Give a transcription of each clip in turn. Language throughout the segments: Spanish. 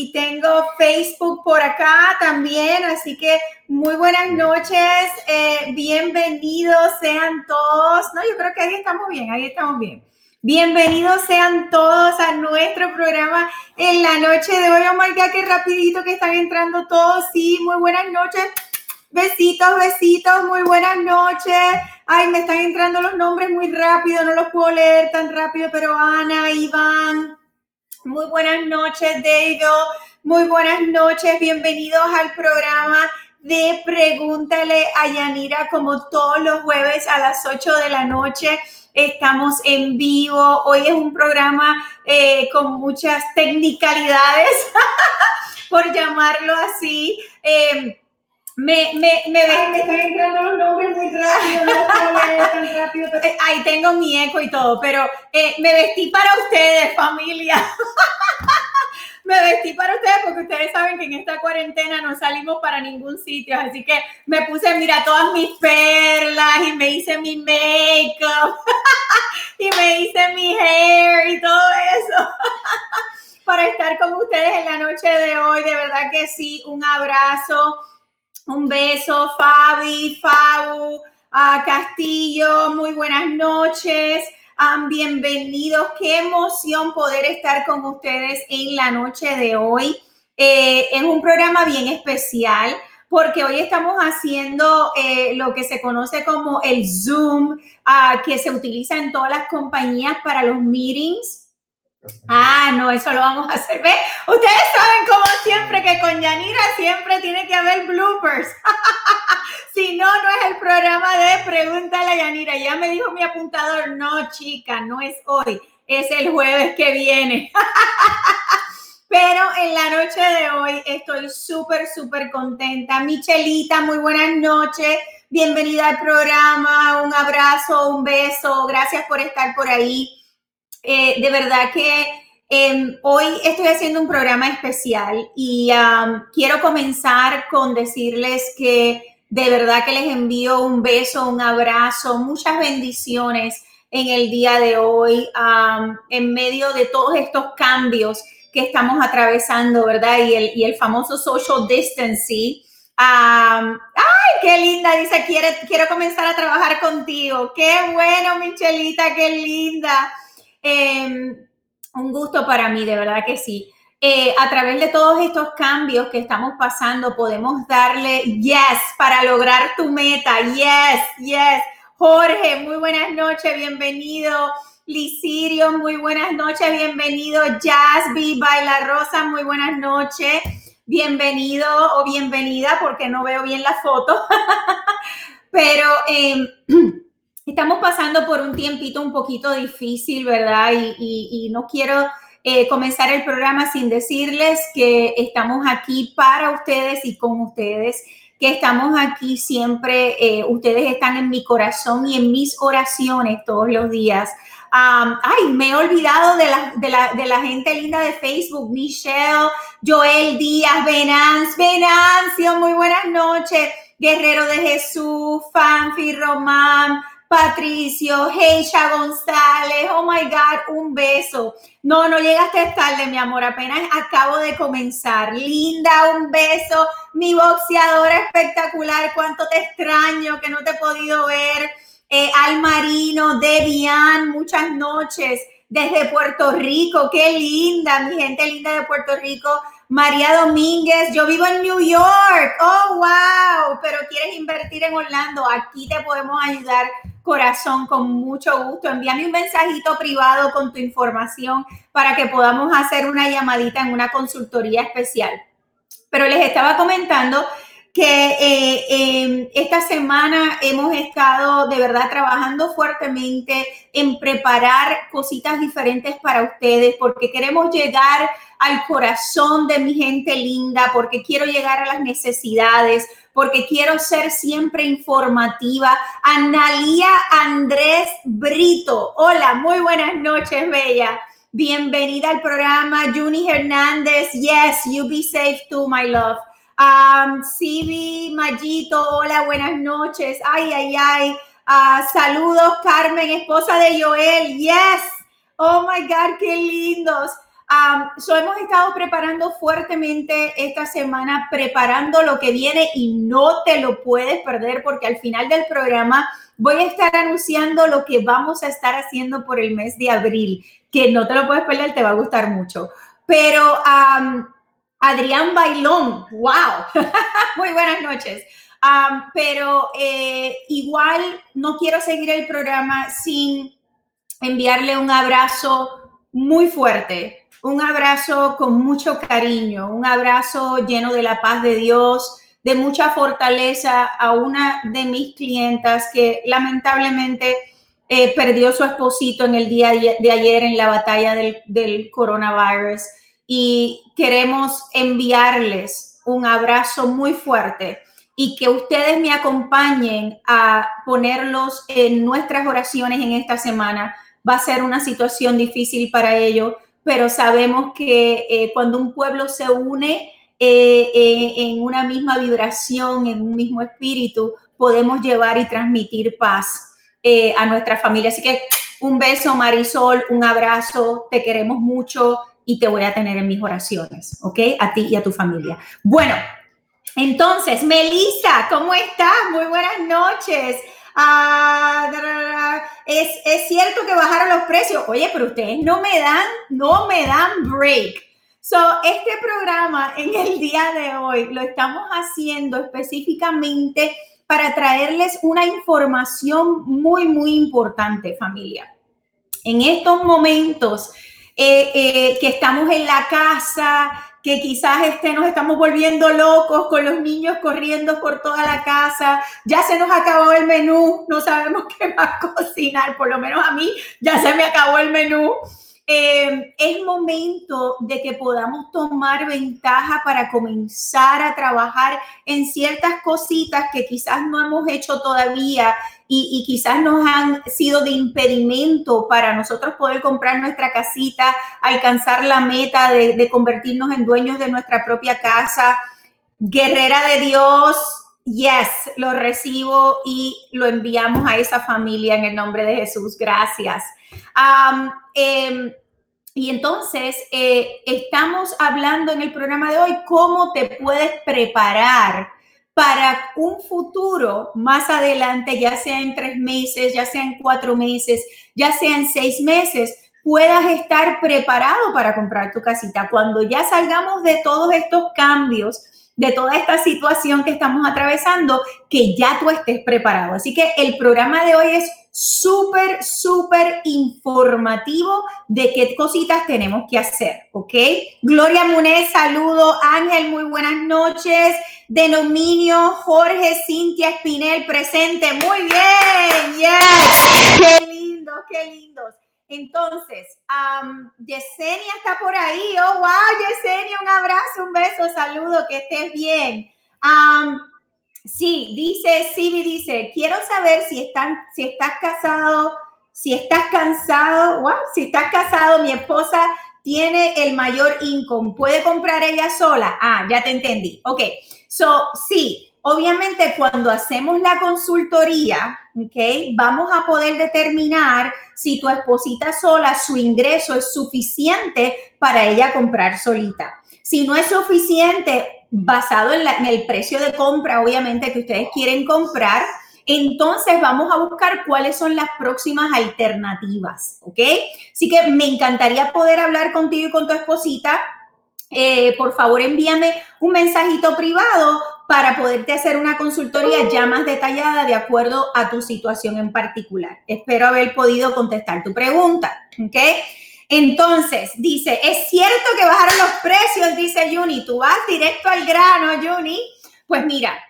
Y tengo Facebook por acá también, así que muy buenas noches, eh, bienvenidos sean todos. No, yo creo que ahí estamos bien, ahí estamos bien. Bienvenidos sean todos a nuestro programa en la noche de hoy. Oh my God, qué rapidito que están entrando todos. Sí, muy buenas noches. Besitos, besitos, muy buenas noches. Ay, me están entrando los nombres muy rápido, no los puedo leer tan rápido, pero Ana, Iván, muy buenas noches, David. Muy buenas noches, bienvenidos al programa de Pregúntale a Yanira, como todos los jueves a las 8 de la noche. Estamos en vivo. Hoy es un programa eh, con muchas technicalidades, por llamarlo así. Eh, me, me, me, me están entrando los nombres muy rápido, no tan rápido. Eh, ahí tengo mi eco y todo, pero eh, me vestí para ustedes, familia. me vestí para ustedes porque ustedes saben que en esta cuarentena no salimos para ningún sitio, así que me puse, mira, todas mis perlas y me hice mi make-up y me hice mi hair y todo eso para estar con ustedes en la noche de hoy. De verdad que sí, un abrazo un beso, Fabi, Fabu, a Castillo, muy buenas noches. bienvenidos, qué emoción poder estar con ustedes en la noche de hoy. Eh, es un programa bien especial porque hoy estamos haciendo eh, lo que se conoce como el Zoom, ah, que se utiliza en todas las compañías para los meetings. Ah, no, eso lo vamos a hacer. Ustedes saben como siempre que con Yanira siempre tiene que haber bloopers. si no, no es el programa de Pregúntale a Yanira. Ya me dijo mi apuntador, no, chica, no es hoy, es el jueves que viene. Pero en la noche de hoy estoy súper, súper contenta. Michelita, muy buenas noches. Bienvenida al programa. Un abrazo, un beso. Gracias por estar por ahí. Eh, de verdad que em, hoy estoy haciendo un programa especial y quiero comenzar con decirles que de verdad que les envío un beso, un abrazo, muchas bendiciones en el día de hoy, en medio de todos estos cambios que estamos atravesando, ¿verdad? Y el, famoso social distancing. ¡Ay, qué linda! Dice, quiero comenzar a trabajar contigo. ¡Qué bueno, Michelita! ¡Qué linda! Em, un gusto para mí, de verdad que sí. Eh, a través de todos estos cambios que estamos pasando, podemos darle yes para lograr tu meta. Yes, yes. Jorge, muy buenas noches, bienvenido. Licirio, muy buenas noches, bienvenido. Jasby, Baila Rosa, muy buenas noches. Bienvenido o bienvenida, porque no veo bien la foto. Pero eh, Estamos pasando por un tiempito un poquito difícil, ¿verdad? Y, no quiero eh, comenzar el programa sin decirles que estamos aquí para ustedes y con ustedes, que estamos aquí siempre, eh, ustedes están en mi corazón y en mis oraciones todos los días. ay, me he olvidado de la, de, la, de la, gente linda de Facebook, Michelle, Joel Díaz, Venance, Venancio, muy buenas noches, Guerrero de Jesús, Fanfi Román, Patricio, Heisha González, oh my God, un beso. No, no llegaste tarde, mi amor, apenas acabo de comenzar. Linda, un beso. Mi boxeadora espectacular, cuánto te extraño que no te he podido ver. Eh, Al Marino, Debian, muchas noches desde Puerto Rico, qué linda, mi gente linda de Puerto Rico. María Domínguez, yo vivo en New York. Oh, wow, pero quieres invertir en Orlando. Aquí te podemos ayudar, corazón, con mucho gusto. Envíame un mensajito privado con tu información para que podamos hacer una llamadita en una consultoría especial. Pero les estaba comentando que eh, esta semana hemos estado de verdad trabajando fuertemente en preparar cositas diferentes para ustedes porque queremos llegar al corazón de mi gente linda, porque quiero llegar a las necesidades, porque quiero ser siempre informativa. Analía Andrés Brito. Hola, muy buenas noches, Bella. Bienvenida al programa. Juni Hernández. Yes, you be safe too, my love. Um, Sibi Mayito, hola, buenas noches. Ay, ay, ay. Uh, saludos, Carmen, esposa de Joel. Yes, Oh my God, qué lindos. So hemos estado preparando fuertemente esta semana, preparando lo que viene y no te lo puedes perder porque al final del programa voy a estar anunciando lo que vamos a estar haciendo por el mes de abril, que no te lo puedes perder, te va a gustar mucho. Pero Adrián Bailón, wow, muy buenas noches. pero eh, igual no quiero seguir el programa sin enviarle un abrazo muy fuerte, un abrazo con mucho cariño, un abrazo lleno de la paz de Dios, de mucha fortaleza a una de mis clientas que lamentablemente eh, perdió su esposito en el día de ayer en la batalla del, del coronavirus y queremos enviarles un abrazo muy fuerte y que ustedes me acompañen a ponerlos en nuestras oraciones en esta semana. Va a ser una situación difícil para ellos, pero sabemos que eh, cuando un pueblo se une eh, eh, en una misma vibración, en un mismo espíritu, podemos llevar y transmitir paz a nuestra familia. Así que un beso, Marisol, un abrazo, te queremos mucho y te voy a tener en mis oraciones, ¿ok? A ti y a tu familia. Bueno, entonces, Melissa, ¿cómo estás? Muy buenas noches. Ah, es, cierto que bajaron los precios. Oye, pero ustedes no me dan, no me dan break. So, este programa en el día de hoy lo estamos haciendo específicamente para traerles una información muy, muy importante, familia. En estos momentos eh, eh, que estamos en la casa, que quizás este, nos estamos volviendo locos con los niños corriendo por toda la casa, ya se nos acabó el menú, no sabemos qué más cocinar, por lo menos a mí ya se me acabó el menú. Eh, es momento de que podamos tomar ventaja para comenzar a trabajar en ciertas cositas que quizás no hemos hecho todavía y, quizás nos han sido de impedimento para nosotros poder comprar nuestra casita, alcanzar la meta de, de convertirnos en dueños de nuestra propia casa. Guerrera de Dios, yes, lo recibo y lo enviamos a esa familia en el nombre de Jesús. Gracias. Em, y entonces eh, estamos hablando en el programa de hoy cómo te puedes preparar para un futuro más adelante, ya sea en tres meses, ya sea en cuatro meses, ya sea en seis meses, puedas estar preparado para comprar tu casita. Cuando ya salgamos de todos estos cambios, de toda esta situación que estamos atravesando, que ya tú estés preparado. Así que el programa de hoy es súper, súper informativo de qué cositas tenemos que hacer, ¿ok? Gloria Munez, saludo. Ángel, muy buenas noches. Denominio, Jorge, Cintia Espinel, presente. Muy bien, yes. Qué lindo, qué lindos. Entonces, Yesenia está por ahí. Oh, wow, Yesenia, un abrazo, un beso, saludo, que estés bien. Sí, dice, Sibi dice, quiero saber si, están, si estás casado, si estás cansado, si estás casado, mi esposa tiene el mayor income, ¿puede comprar ella sola? Ah, ya te entendí. Ok, so, sí, obviamente cuando hacemos la consultoría, ok, vamos a poder determinar si tu esposita sola, su ingreso es suficiente para ella comprar solita. Si no es suficiente, basado en, el precio de compra, obviamente, que ustedes quieren comprar, entonces vamos a buscar cuáles son las próximas alternativas, ¿ok? Así que me encantaría poder hablar contigo y con tu esposita. Eh, por favor, envíame un mensajito privado para poderte hacer una consultoría ya más detallada de acuerdo a tu situación en particular. Espero haber podido contestar tu pregunta, ¿ok? Entonces, dice, es cierto que bajaron los precios, dice Juni, tú vas directo al grano, Juni. Pues mira,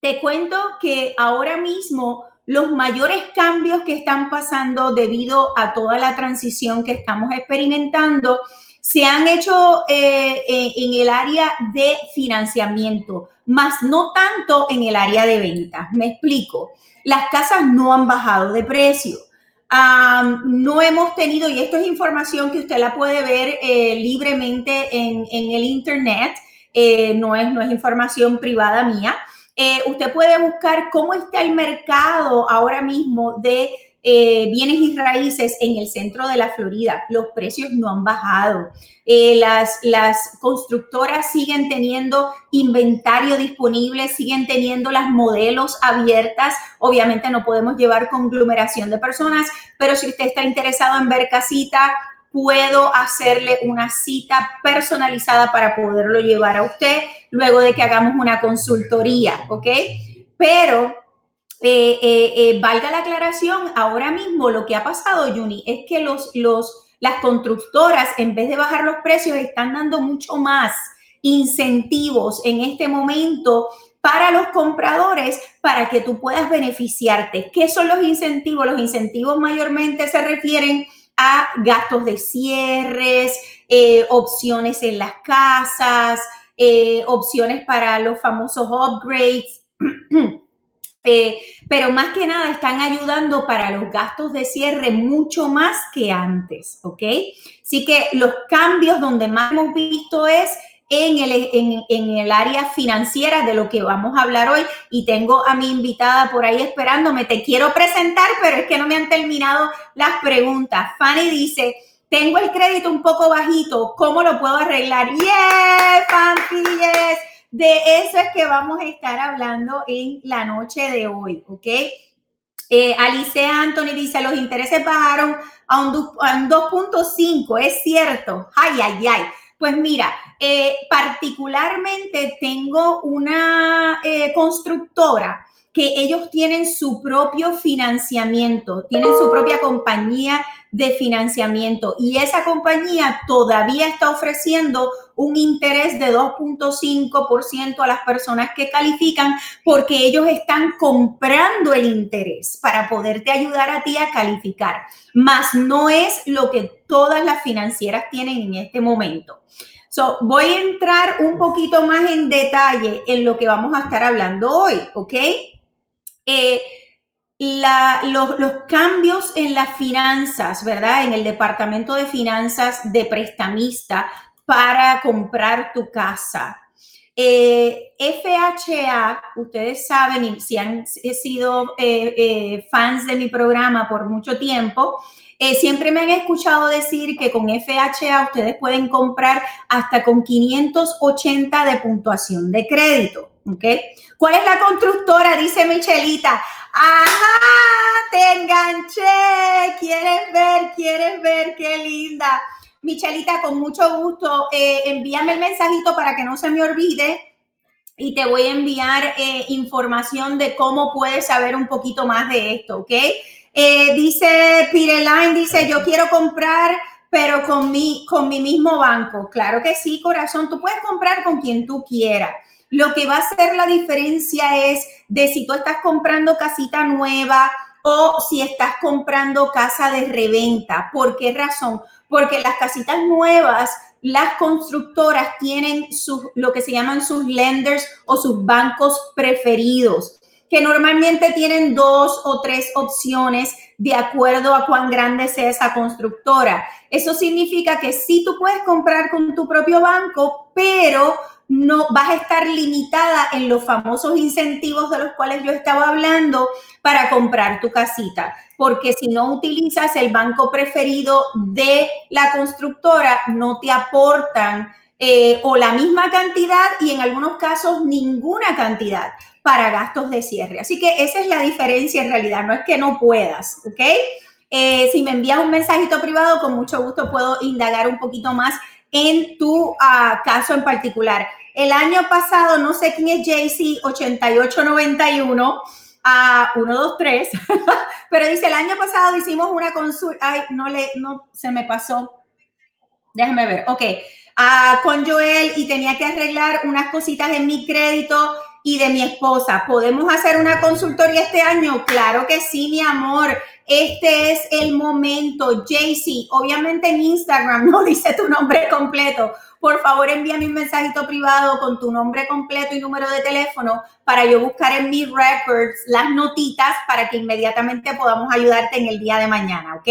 te cuento que ahora mismo los mayores cambios que están pasando debido a toda la transición que estamos experimentando se han hecho eh, en el área de financiamiento, más no tanto en el área de ventas. Me explico, las casas no han bajado de precio no hemos tenido, y esto es información que usted la puede ver eh, libremente en, el Internet, eh, no, es, no es información privada mía. Usted puede buscar cómo está el mercado ahora mismo de eh, bienes y raíces en el centro de la Florida. Los precios no han bajado. Eh, las, las constructoras siguen teniendo inventario disponible, siguen teniendo las modelos abiertas. Obviamente no podemos llevar conglomeración de personas, pero si usted está interesado en ver casita, puedo hacerle una cita personalizada para poderlo llevar a usted luego de que hagamos una consultoría, ¿ok? Pero eh, eh, eh, valga la aclaración, ahora mismo lo que ha pasado, Juni, es que los, los, las constructoras, en vez de bajar los precios, están dando mucho más incentivos en este momento para los compradores para que tú puedas beneficiarte. ¿Qué son los incentivos? Los incentivos mayormente se refieren a gastos de cierres, opciones en las casas, opciones para los famosos upgrades. Eh, pero más que nada están ayudando para los gastos de cierre mucho más que antes, ¿ok? Así que los cambios donde más hemos visto es en el, en, el área financiera de lo que vamos a hablar hoy y tengo a mi invitada por ahí esperándome. Te quiero presentar, pero es que no me han terminado las preguntas. Fanny dice, tengo el crédito un poco bajito, ¿cómo lo puedo arreglar? ¡Yeah, Fanny! De eso es que vamos a estar hablando en la noche de hoy, ¿ok? Eh, Alice Anthony dice, los intereses bajaron a un, 2.5, es cierto. Ay, ay, ay. Pues mira, eh, particularmente tengo una eh, constructora que ellos tienen su propio financiamiento, tienen su propia compañía de financiamiento y esa compañía todavía está ofreciendo un interés de 2.5% a las personas que califican porque ellos están comprando el interés para poderte ayudar a ti a calificar, más no es lo que todas las financieras tienen en este momento. So, voy a entrar un poquito más en detalle en lo que vamos a estar hablando hoy, ¿ok? Eh, los, los, cambios en las finanzas, ¿verdad? En el departamento de finanzas de prestamista para comprar tu casa. Eh, FHA, ustedes saben, si han sido eh, eh, fans de mi programa por mucho tiempo, siempre me han escuchado decir que con FHA ustedes pueden comprar hasta con 580 de puntuación de crédito. ¿ok? ¿Cuál es la constructora? Dice Michelita. Ajá, te enganché. ¿Quieres ver? ¿Quieres ver? Qué linda. Michelita, con mucho gusto, eh, envíame el mensajito para que no se me olvide y te voy a enviar eh, información de cómo puedes saber un poquito más de esto, ¿ok? Eh, dice Pireline, dice, yo quiero comprar, pero con mi, con mi mismo banco. Claro que sí, corazón, tú puedes comprar con quien tú quieras. Lo que va a hacer la diferencia es de si tú estás comprando casita nueva o si estás comprando casa de reventa. ¿Por qué razón? Porque las casitas nuevas, las constructoras tienen sus, lo que se llaman sus lenders o sus bancos preferidos, que normalmente tienen dos o tres opciones de acuerdo a cuán grande sea esa constructora. Eso significa que sí tú puedes comprar con tu propio banco, pero no vas a estar limitada en los famosos incentivos de los cuales yo estaba hablando para comprar tu casita, porque si no utilizas el banco preferido de la constructora, no te aportan eh, o la misma cantidad y en algunos casos ninguna cantidad para gastos de cierre. Así que esa es la diferencia en realidad, no es que no puedas, ¿ok? Eh, si me envías un mensajito privado, con mucho gusto puedo indagar un poquito más en tu ah, caso en particular. El año pasado, no sé quién es JC 8891 a 123, pero dice, el año pasado hicimos una consulta, ay, no le, no, se me pasó. Déjame ver, ok, ah, con Joel y tenía que arreglar unas cositas en mi crédito y de mi esposa. ¿Podemos hacer una consultoría este año? Claro que sí, mi amor. Este es el momento. JC, obviamente en Instagram no dice tu nombre completo. Por favor, envíame un mensajito privado con tu nombre completo y número de teléfono para yo buscar en mis records las notitas para que inmediatamente podamos ayudarte en el día de mañana, ¿ok?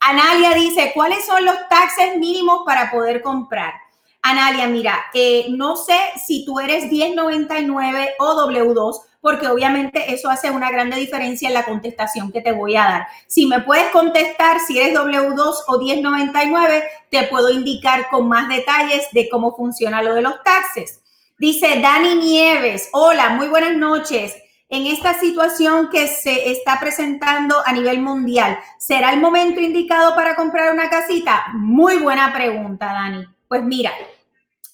Analia dice, ¿cuáles son los taxes mínimos para poder comprar? Analia, mira, eh, no sé si tú eres 1099 o W2, porque obviamente eso hace una grande diferencia en la contestación que te voy a dar. Si me puedes contestar si eres W2 o 1099, te puedo indicar con más detalles de cómo funciona lo de los taxes. Dice Dani Nieves, hola, muy buenas noches. En esta situación que se está presentando a nivel mundial, ¿será el momento indicado para comprar una casita? Muy buena pregunta, Dani. Pues mira,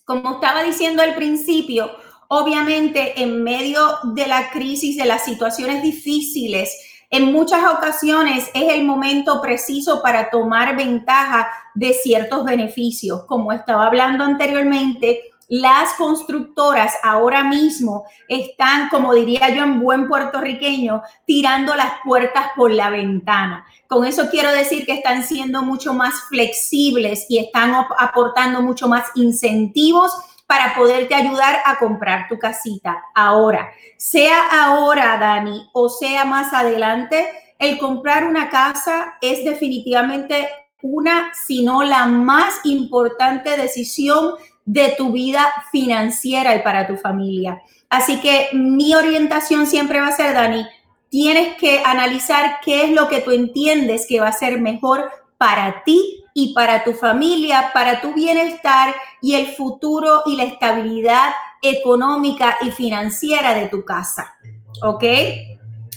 como estaba diciendo al principio, obviamente en medio de la crisis, de las situaciones difíciles, en muchas ocasiones es el momento preciso para tomar ventaja de ciertos beneficios. Como estaba hablando anteriormente, las constructoras ahora mismo están, como diría yo en buen puertorriqueño, tirando las puertas por la ventana. Con eso quiero decir que están siendo mucho más flexibles y están aportando mucho más incentivos para poderte ayudar a comprar tu casita. Ahora, sea ahora, Dani, o sea más adelante, el comprar una casa es definitivamente una, si no la más importante decisión de tu vida financiera y para tu familia. Así que mi orientación siempre va a ser, Dani, tienes que analizar qué es lo que tú entiendes que va a ser mejor para ti y para tu familia, para tu bienestar y el futuro y la estabilidad económica y financiera de tu casa. ¿Ok?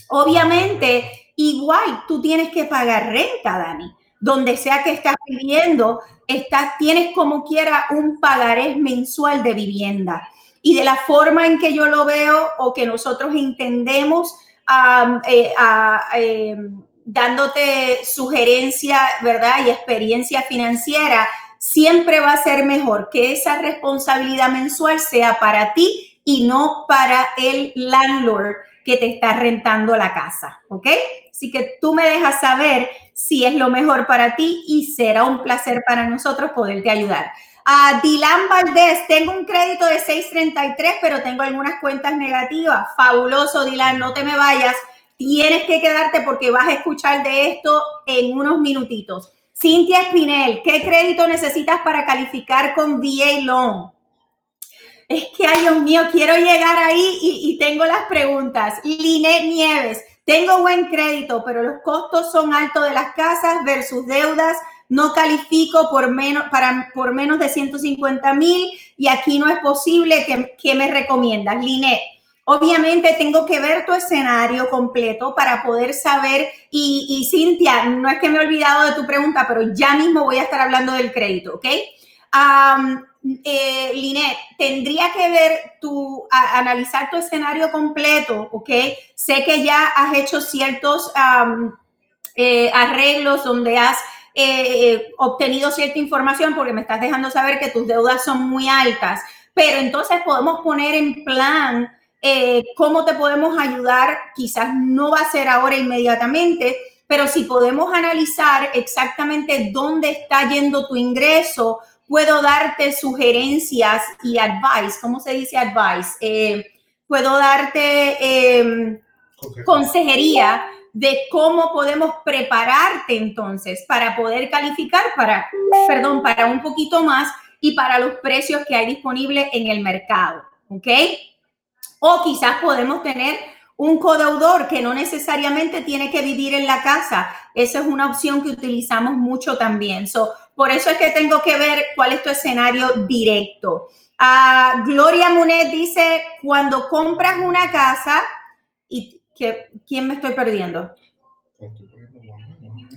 Obviamente, igual tú tienes que pagar renta, Dani donde sea que estás viviendo, estás, tienes como quiera un pagarés mensual de vivienda. Y de la forma en que yo lo veo o que nosotros entendemos, em, dándote sugerencia, ¿verdad? Y experiencia financiera, siempre va a ser mejor que esa responsabilidad mensual sea para ti y no para el landlord que te está rentando la casa, ¿ok? Así que tú me dejas saber si es lo mejor para ti y será un placer para nosotros poderte ayudar. A Dilan Valdés, tengo un crédito de 633, pero tengo algunas cuentas negativas. Fabuloso, Dilan, no te me vayas. Tienes que quedarte porque vas a escuchar de esto en unos minutitos. Cintia Espinel, ¿qué crédito necesitas para calificar con VA Loan? Es que, ay Dios mío, quiero llegar ahí y, tengo las preguntas. Linet Nieves, tengo buen crédito, pero los costos son altos de las casas versus deudas. No califico por menos, para, por menos de 150 mil y aquí no es posible. ¿Qué, me recomiendas, Linet? Obviamente tengo que ver tu escenario completo para poder saber, y, y Cintia, no es que me he olvidado de tu pregunta, pero ya mismo voy a estar hablando del crédito, ¿ok? eh, Linet, tendría que ver tu, analizar tu escenario completo, ¿ok? Sé que ya has hecho ciertos eh, arreglos donde has eh, obtenido cierta información porque me estás dejando saber que tus deudas son muy altas, pero entonces podemos poner en plan cómo te podemos ayudar, quizás no va a ser ahora inmediatamente, pero si podemos analizar exactamente dónde está yendo tu ingreso, puedo darte sugerencias y advice, ¿cómo se dice advice? Eh, puedo darte em, consejería de cómo podemos prepararte entonces para poder calificar para, perdón, para un poquito más y para los precios que hay disponibles en el mercado, ¿ok? O quizás podemos tener un codeudor que no necesariamente tiene que vivir en la casa. Esa es una opción que utilizamos mucho también. So, por eso es que tengo que ver cuál es tu escenario directo. Uh, Gloria Munet dice, cuando compras una casa, y que, ¿quién me estoy perdiendo?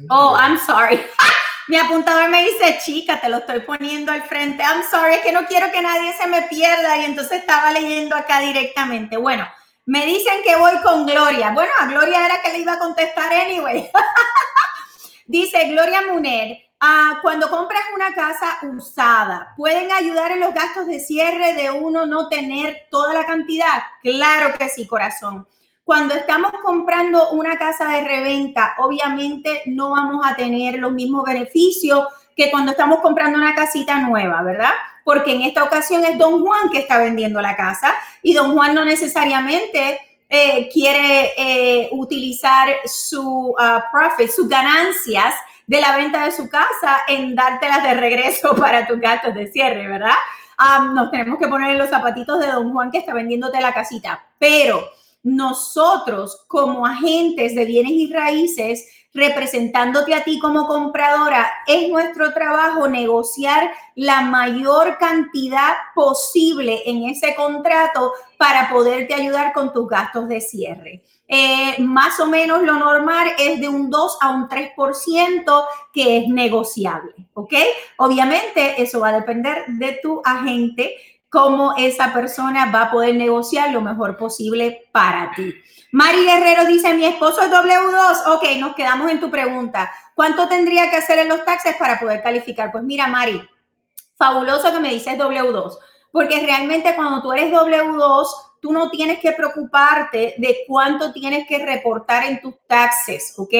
Oh, I'm sorry. Mi apuntador me dice, chica, te lo estoy poniendo al frente. I'm sorry, es que no quiero que nadie se me pierda y entonces estaba leyendo acá directamente. Bueno, me dicen que voy con Gloria. Bueno, a Gloria era que le iba a contestar anyway. Dice Gloria Muner, ah, cuando compras una casa usada, ¿pueden ayudar en los gastos de cierre de uno no tener toda la cantidad? Claro que sí, corazón. Cuando estamos comprando una casa de reventa, obviamente no vamos a tener los mismos beneficios que cuando estamos comprando una casita nueva, ¿verdad? Porque en esta ocasión es don Juan que está vendiendo la casa y don Juan no necesariamente eh, quiere eh, utilizar su uh, profit, sus ganancias de la venta de su casa en dártelas de regreso para tus gastos de cierre, ¿verdad? nos tenemos que poner en los zapatitos de don Juan que está vendiéndote la casita. Pero nosotros como agentes de bienes y raíces, representándote a ti como compradora, es nuestro trabajo negociar la mayor cantidad posible en ese contrato para poderte ayudar con tus gastos de cierre. Eh, más o menos lo normal es de un 2 a un 3% que es negociable, ¿ok? Obviamente eso va a depender de tu agente, cómo esa persona va a poder negociar lo mejor posible para ti. Mari Guerrero dice, mi esposo es W2. Ok, nos quedamos en tu pregunta. ¿Cuánto tendría que hacer en los taxes para poder calificar? Pues mira, Mari, fabuloso que me dices W2, porque realmente cuando tú eres W2, tú no tienes que preocuparte de cuánto tienes que reportar en tus taxes, ¿ok?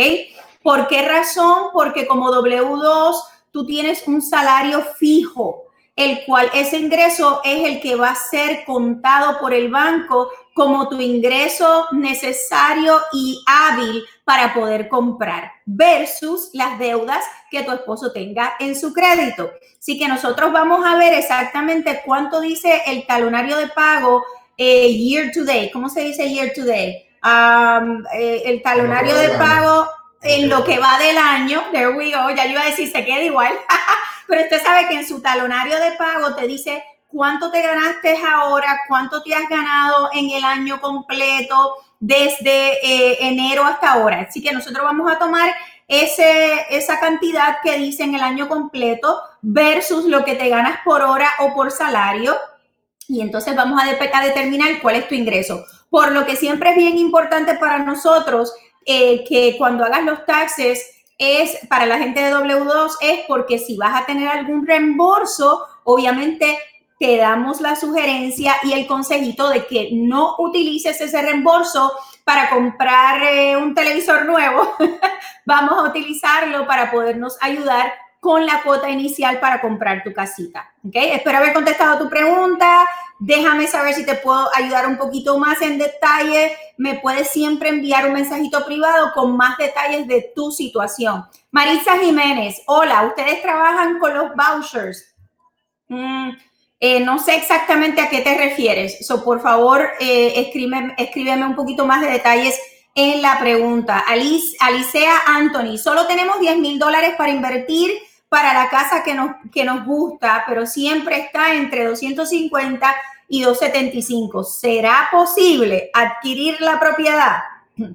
¿Por qué razón? Porque como W2, tú tienes un salario fijo el cual ese ingreso es el que va a ser contado por el banco como tu ingreso necesario y hábil para poder comprar versus las deudas que tu esposo tenga en su crédito. Así que nosotros vamos a ver exactamente cuánto dice el talonario de pago eh, year to day. ¿Cómo se dice year to day? Um, eh, el talonario de pago en lo que va del año. There we go. Ya yo iba a decir, se queda igual. Pero usted sabe que en su talonario de pago te dice cuánto te ganaste ahora, cuánto te has ganado en el año completo desde eh, enero hasta ahora. Así que nosotros vamos a tomar ese, esa cantidad que dice en el año completo versus lo que te ganas por hora o por salario. Y entonces vamos a, a determinar cuál es tu ingreso. Por lo que siempre es bien importante para nosotros eh, que cuando hagas los taxes es para la gente de W2 es porque si vas a tener algún reembolso, obviamente te damos la sugerencia y el consejito de que no utilices ese reembolso para comprar eh, un televisor nuevo. Vamos a utilizarlo para podernos ayudar con la cuota inicial para comprar tu casita. ¿ok? Espero haber contestado tu pregunta. Déjame saber si te puedo ayudar un poquito más en detalle. Me puedes siempre enviar un mensajito privado con más detalles de tu situación. Marisa Jiménez, hola, ¿ustedes trabajan con los vouchers? Mm, eh, no sé exactamente a qué te refieres. So, por favor, eh, escríbeme, escríbeme un poquito más de detalles en la pregunta. Alice, Alicea Anthony, solo tenemos 10 mil dólares para invertir para la casa que nos, que nos gusta, pero siempre está entre 250 y 275. ¿Será posible adquirir la propiedad?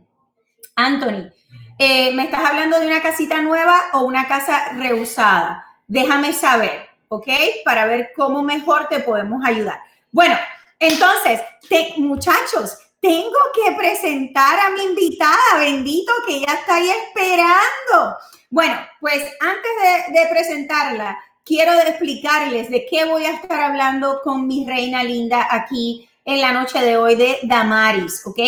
Anthony, eh, ¿me estás hablando de una casita nueva o una casa reusada? Déjame saber, ¿ok? Para ver cómo mejor te podemos ayudar. Bueno, entonces, muchachos, tengo que presentar a mi invitada, bendito, que ya está ahí esperando. Bueno, pues antes de, presentarla, quiero explicarles de qué voy a estar hablando con mi reina linda aquí en la noche de hoy de Damaris, ¿ok?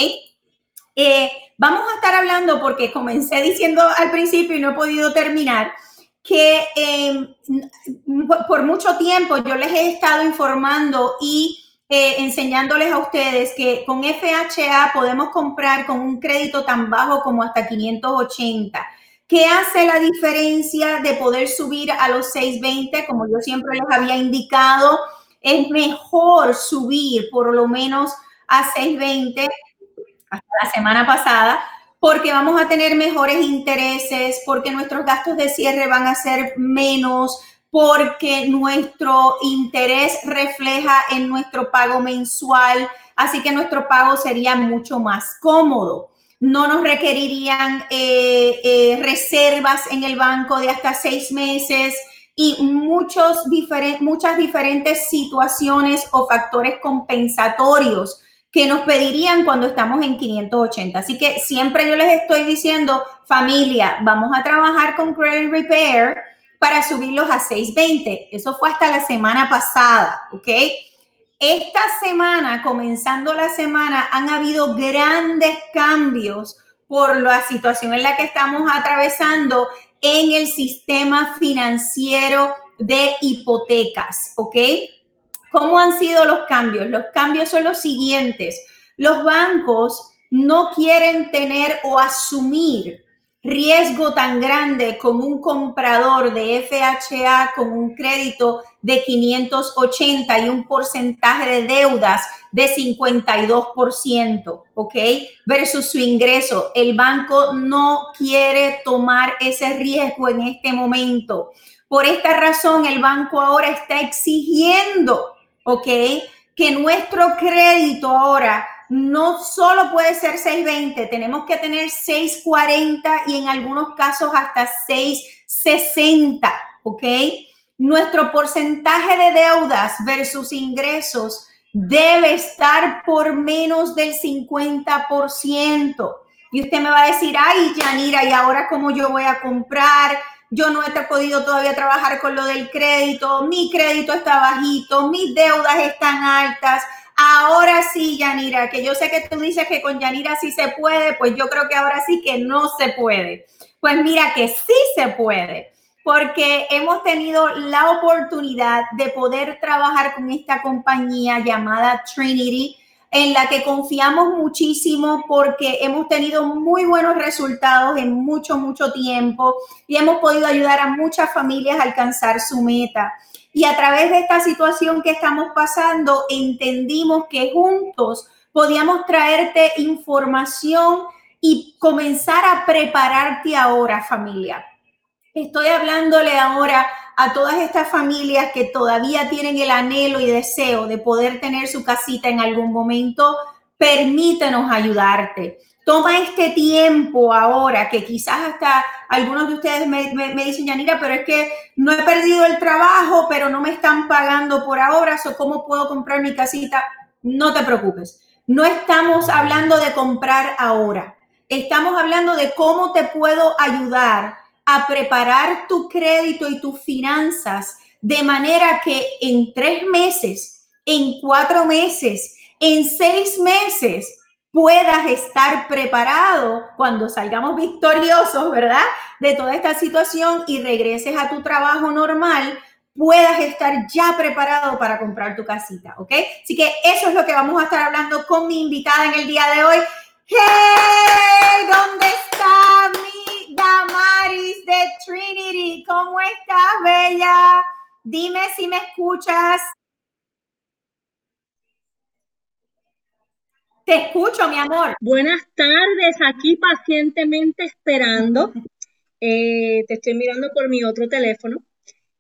Eh, vamos a estar hablando porque comencé diciendo al principio y no he podido terminar que em, por mucho tiempo yo les he estado informando y eh, enseñándoles a ustedes que con FHA podemos comprar con un crédito tan bajo como hasta 580 ¿Qué hace la diferencia de poder subir a los 620? Como yo siempre les había indicado, es mejor subir por lo menos a 620 hasta la semana pasada, porque vamos a tener mejores intereses, porque nuestros gastos de cierre van a ser menos, porque nuestro interés refleja en nuestro pago mensual, así que nuestro pago sería mucho más cómodo no nos requerirían eh, eh, reservas en el banco de hasta seis meses y muchos muchas diferentes situaciones o factores compensatorios que nos pedirían cuando estamos en 580. Así que siempre yo les estoy diciendo, familia, vamos a trabajar con Credit Repair para subirlos a 620. Eso fue hasta la semana pasada, ¿ok? Esta semana, comenzando la semana, han habido grandes cambios por la situación en la que estamos atravesando en el sistema financiero de hipotecas, ¿ok? ¿Cómo han sido los cambios? Los cambios son los siguientes. Los bancos no quieren tener o asumir riesgo tan grande como un comprador de FHA con un crédito de 580 y un porcentaje de deudas de 52%, ¿ok? Versus su ingreso. El banco no quiere tomar ese riesgo en este momento. Por esta razón, el banco ahora está exigiendo, ¿ok? Que nuestro crédito ahora no solo puede ser 620, tenemos que tener 640 y en algunos casos hasta 660, ¿ok? Nuestro porcentaje de deudas versus ingresos debe estar por menos del 50%. Y usted me va a decir, ay, Yanira, ¿y ahora cómo yo voy a comprar? Yo no he podido todavía trabajar con lo del crédito, mi crédito está bajito, mis deudas están altas Ahora sí, Yanira, que yo sé que tú dices que con Yanira sí se puede, pues yo creo que ahora sí que no se puede. Pues mira que sí se puede, porque hemos tenido la oportunidad de poder trabajar con esta compañía llamada Trinity, en la que confiamos muchísimo porque hemos tenido muy buenos resultados en mucho, mucho tiempo y hemos podido ayudar a muchas familias a alcanzar su meta. Y a través de esta situación que estamos pasando, entendimos que juntos podíamos traerte información y comenzar a prepararte ahora, familia. Estoy hablándole ahora a todas estas familias que todavía tienen el anhelo y deseo de poder tener su casita en algún momento. Permítenos ayudarte. Toma este tiempo ahora, que quizás hasta algunos de ustedes me, dicen, Yanira, pero es que no he perdido el trabajo, pero no me están pagando por ahora, o ¿cómo puedo comprar mi casita? No te preocupes. No estamos hablando de comprar ahora. Estamos hablando de cómo te puedo ayudar a preparar tu crédito y tus finanzas de manera que en tres meses, en cuatro meses, en seis meses, puedas estar preparado cuando salgamos victoriosos, ¿verdad? De toda esta situación y regreses a tu trabajo normal, puedas estar ya preparado para comprar tu casita, ¿ok? Así que eso es lo que vamos a estar hablando con mi invitada en el día de hoy. ¡Hey! ¿Dónde está mi Damaris de Trinity? ¿Cómo estás, Bella? Dime si me escuchas. Te escucho, mi amor. Buenas tardes, aquí pacientemente esperando. Eh, te estoy mirando por mi otro teléfono.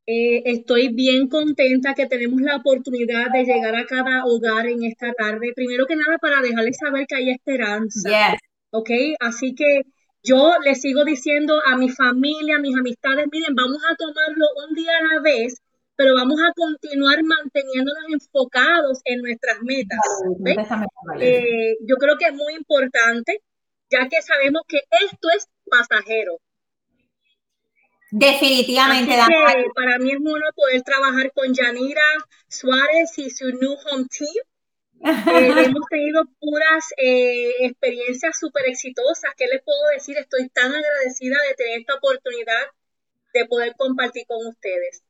Eh, estoy bien contenta que tenemos la oportunidad de llegar a cada hogar en esta tarde. Primero que nada, para dejarles saber que hay esperanza. Yes. ¿Ok? Así que yo les sigo diciendo a mi familia, a mis amistades, miren, vamos a tomarlo un día a la vez pero vamos a continuar manteniéndonos enfocados en nuestras metas. Eh, yo creo que es muy importante, ya que sabemos que esto es pasajero. Definitivamente. para mí es bueno poder trabajar con Yanira Suárez y su New Home Team. Eh, hemos tenido puras eh, experiencias súper exitosas. ¿Qué les puedo decir? Estoy tan agradecida de tener esta oportunidad de poder compartir con ustedes.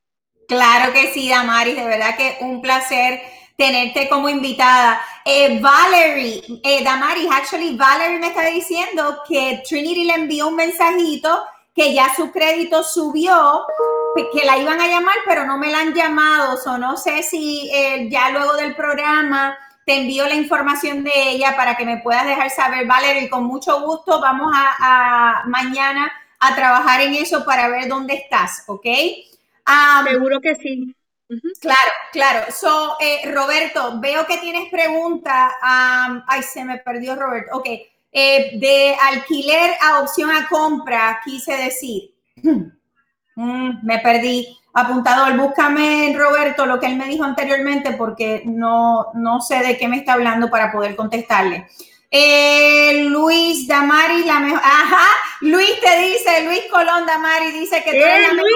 Claro que sí, Damaris, de verdad que un placer tenerte como invitada. Eh, Valerie, eh, Damaris, actually Valerie me está diciendo que Trinity le envió un mensajito que ya su crédito subió, que la iban a llamar, pero no me la han llamado, o no sé si eh, ya luego del programa te envío la información de ella para que me puedas dejar saber, Valerie, con mucho gusto vamos a mañana a trabajar en eso para ver dónde estás, ¿ok? Seguro que sí. Claro, claro. So, eh, Roberto, veo que tienes pregunta. ay, se me perdió Roberto. Ok. Eh, de alquiler a opción a compra, quise decir. Mm, me perdí. Apuntador, búscame, Roberto, lo que él me dijo anteriormente, porque no, no sé de qué me está hablando para poder contestarle. Eh, Luis Damari, la mejor. Ajá, Luis te dice, Luis Colón Damari dice que tú eres la Luis.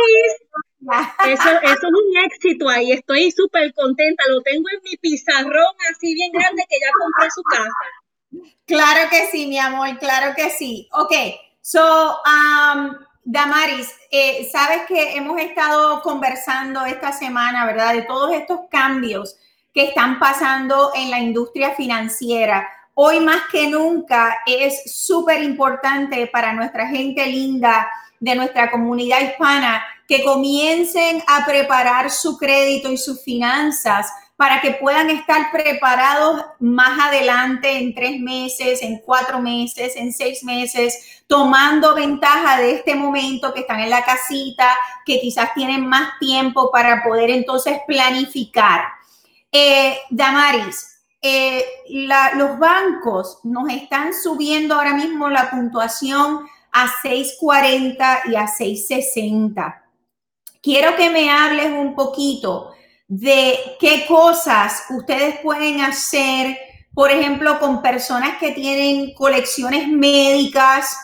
Eso, eso es un éxito ahí, estoy súper contenta, lo tengo en mi pizarrón así bien grande que ya compré su casa. Claro que sí, mi amor, claro que sí. Ok, so, um, Damaris, eh, sabes que hemos estado conversando esta semana, ¿verdad? De todos estos cambios que están pasando en la industria financiera hoy más que nunca es súper importante para nuestra gente linda de nuestra comunidad hispana que comiencen a preparar su crédito y sus finanzas para que puedan estar preparados más adelante en tres meses, en cuatro meses, en seis meses, tomando ventaja de este momento que están en la casita, que quizás tienen más tiempo para poder entonces planificar. Eh, Damaris, eh, los bancos nos están subiendo ahora mismo la puntuación a 640 y a 660. Quiero que me hables un poquito de qué cosas ustedes pueden hacer, por ejemplo, con personas que tienen colecciones médicas,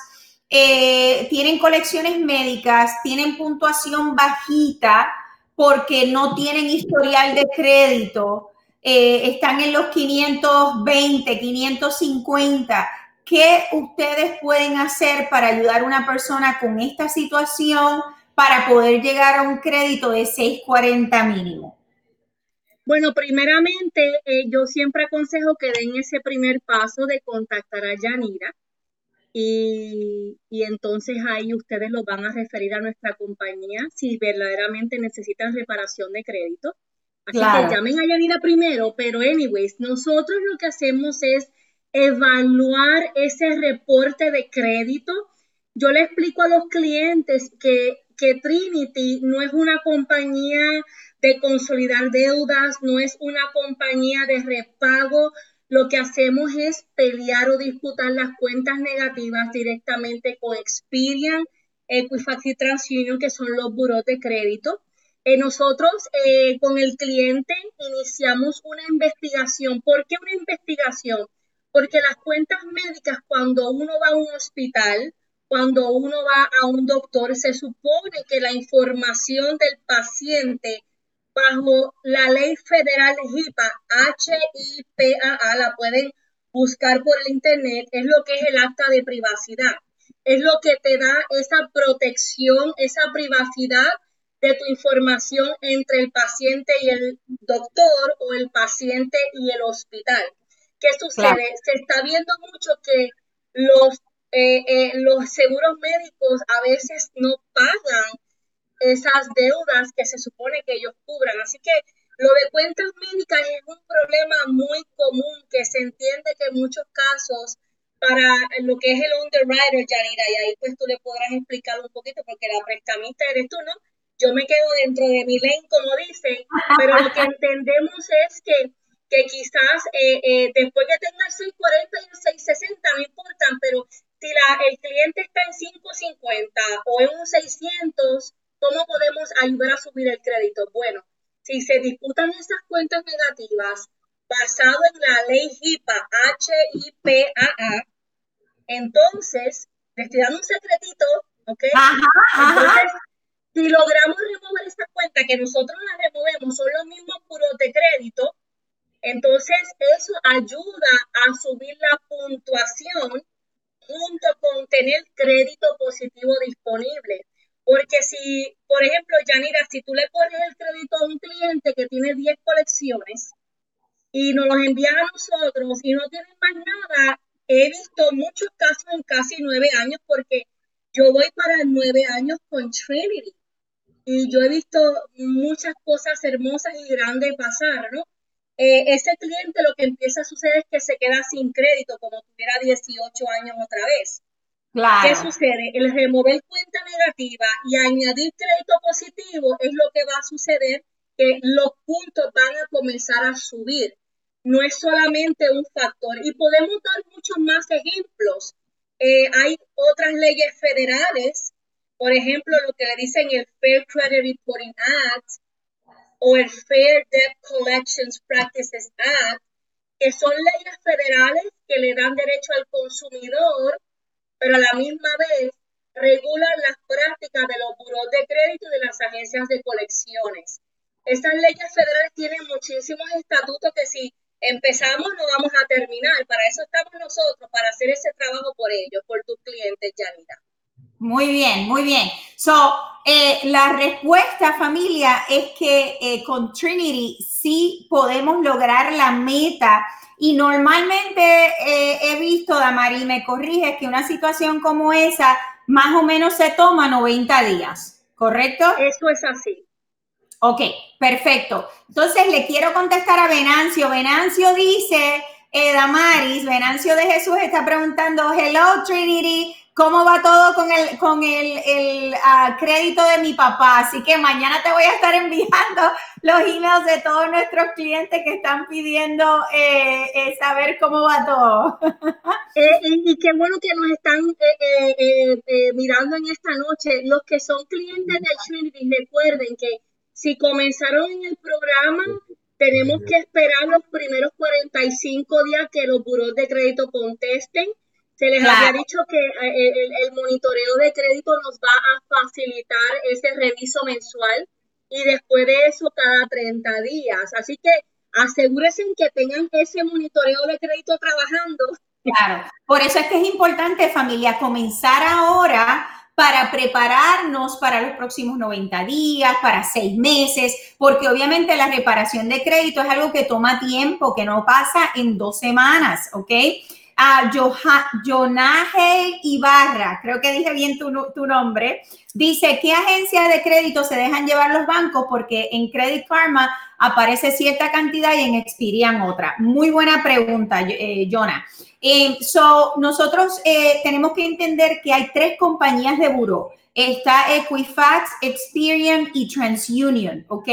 eh, tienen colecciones médicas, tienen puntuación bajita porque no tienen historial de crédito, eh, están en los 520, 550. ¿Qué ustedes pueden hacer para ayudar a una persona con esta situación para poder llegar a un crédito de 640 mínimo? Bueno, primeramente, eh, yo siempre aconsejo que den ese primer paso de contactar a Yanira y, entonces ahí ustedes los van a referir a nuestra compañía si verdaderamente necesitan reparación de crédito. Así que llamen a Yanira primero, pero anyways, nosotros lo que hacemos es evaluar ese reporte de crédito. Yo le explico a los clientes que, que Trinity no es una compañía de consolidar deudas, no es una compañía de repago. Lo que hacemos es pelear o disputar las cuentas negativas directamente con Experian, Equifax y TransUnion, que son los buros de crédito. Eh, nosotros eh, con el cliente iniciamos una investigación. ¿Por qué una investigación? Porque las cuentas médicas, cuando uno va a un hospital, cuando uno va a un doctor, se supone que la información del paciente bajo la ley federal HIPAA, H-I-P-A-A, la pueden buscar por el internet, es lo que es el acta de privacidad. Es lo que te da esa protección, esa privacidad de tu información entre el paciente y el doctor o el paciente y el hospital. ¿Qué sucede? Se está viendo mucho que los, eh, eh, los seguros médicos a veces no pagan esas deudas que se supone que ellos cubran. Así que lo de cuentas médicas es un problema muy común que se entiende que en muchos casos para lo que es el underwriter, Yanira, y ahí pues tú le podrás explicar un poquito porque la prestamista eres tú, ¿no? Yo me quedo dentro de mi lane, como dicen, pero lo que entendemos es que, que quizás eh, eh, después que tenga el 640 y el 660 no importan, pero si la, el cliente está en 550 o en un 600, ¿Cómo podemos ayudar a subir el crédito? Bueno, si se disputan esas cuentas negativas basado en la ley HIPAA, H-I-P-A-A, entonces, les estoy dando un secretito, ¿ok? Entonces, si logramos remover esa cuenta, que nosotros la removemos, son los mismos puros de crédito, entonces eso ayuda a subir la puntuación junto con tener crédito positivo disponible. Porque si, por ejemplo, Yanira, si tú le pones el crédito a un cliente que tiene 10 colecciones y nos los envían a nosotros y no tienen más nada, he visto muchos casos en casi nueve años porque yo voy para nueve años con Trinity y yo he visto muchas cosas hermosas y grandes pasar, ¿no? Eh, ese cliente lo que empieza a suceder es que se queda sin crédito como tuviera 18 años otra vez. ¿Qué sucede? El remover cuenta negativa y añadir crédito positivo es lo que va a suceder que los puntos van a comenzar a subir. No es solamente un factor. Y podemos dar muchos más ejemplos. Eh, hay otras leyes federales, por ejemplo, lo que le dicen el Fair Credit Reporting Act o el Fair Debt Collections Practices Act, que son leyes federales que le dan derecho al consumidor pero a la misma vez regulan las prácticas de los buros de crédito y de las agencias de colecciones. Estas leyes federales tienen muchísimos estatutos que si empezamos no vamos a terminar. Para eso estamos nosotros, para hacer ese trabajo por ellos, por tus clientes, Yanira. Muy bien, muy bien. So, eh, la respuesta, familia, es que eh, con Trinity sí podemos lograr la meta Y normalmente eh, he visto, Damari, me corrige, que una situación como esa más o menos se toma 90 días, ¿correcto? Eso es así. Ok, perfecto. Entonces le quiero contestar a Venancio. Venancio dice, eh, Damaris, Venancio de Jesús está preguntando, hello Trinity, cómo va todo con el, con el, ah, crédito de mi papá. Así que mañana te voy a estar enviando los emails de todos nuestros clientes que están pidiendo eh, eh, saber cómo va todo. Eh, y qué bueno que nos están mirando en esta noche. Los que son clientes de Trinity, recuerden que si comenzaron en el programa, tenemos que esperar los primeros 45 días que los buros de crédito contesten se les había dicho que eh, el, monitoreo de crédito nos va a facilitar ese reviso mensual y después de eso cada 30 días. Así que asegúrense que tengan ese monitoreo de crédito trabajando. Claro, por eso es que es importante familia comenzar ahora para prepararnos para los próximos 90 días, para seis meses, porque obviamente la reparación de crédito es algo que toma tiempo, que no pasa en dos semanas, ¿ok? A Jonaje Ibarra, creo que dije bien tu, tu, nombre, dice, ¿qué agencia de crédito se dejan llevar los bancos? Porque en Credit Karma aparece cierta cantidad y en Experian otra. Muy buena pregunta, eh, Jonah. Eh, so, nosotros eh, tenemos que entender que hay tres compañías de buro. Está Equifax, Experian y TransUnion, ¿ok?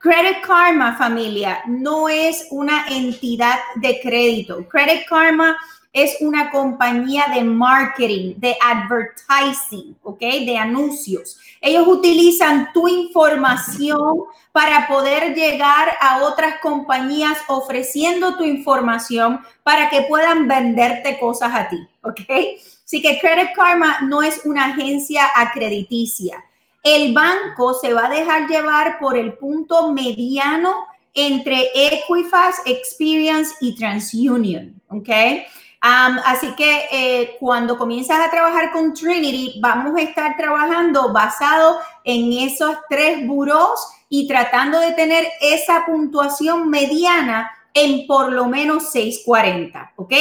Credit Karma, familia, no es una entidad de crédito. Credit Karma es una compañía de marketing, de advertising, ¿ok? De anuncios. Ellos utilizan tu información para poder llegar a otras compañías ofreciendo tu información para que puedan venderte cosas a ti, ¿ok? Así que Credit Karma no es una agencia acrediticia. El banco se va a dejar llevar por el punto mediano entre Equifax, Experience y TransUnion, ¿ok? así que eh, cuando comienzas a trabajar con Trinity, vamos a estar trabajando basado en esos tres buros y tratando de tener esa puntuación mediana en por lo menos 640, ¿ok?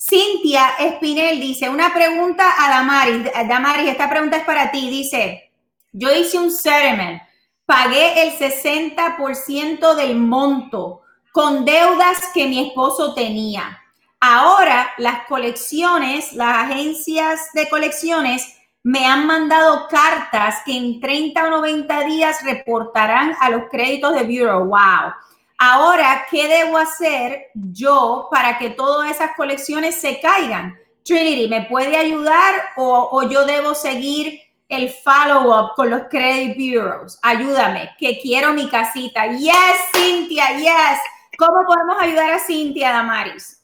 Cintia Espinel dice, una pregunta a Damaris. Damaris, esta pregunta es para ti. Dice, yo hice un settlement, pagué el 60% del monto con deudas que mi esposo tenía Ahora las colecciones, las agencias de colecciones me han mandado cartas que en 30 o 90 días reportarán a los créditos de Bureau. Wow. Ahora, ¿qué debo hacer yo para que todas esas colecciones se caigan? Trinity, ¿me puede ayudar o, o yo debo seguir el follow-up con los credit bureaus? Ayúdame, que quiero mi casita. Yes, Cintia, yes. ¿Cómo podemos ayudar a Cintia, Damaris?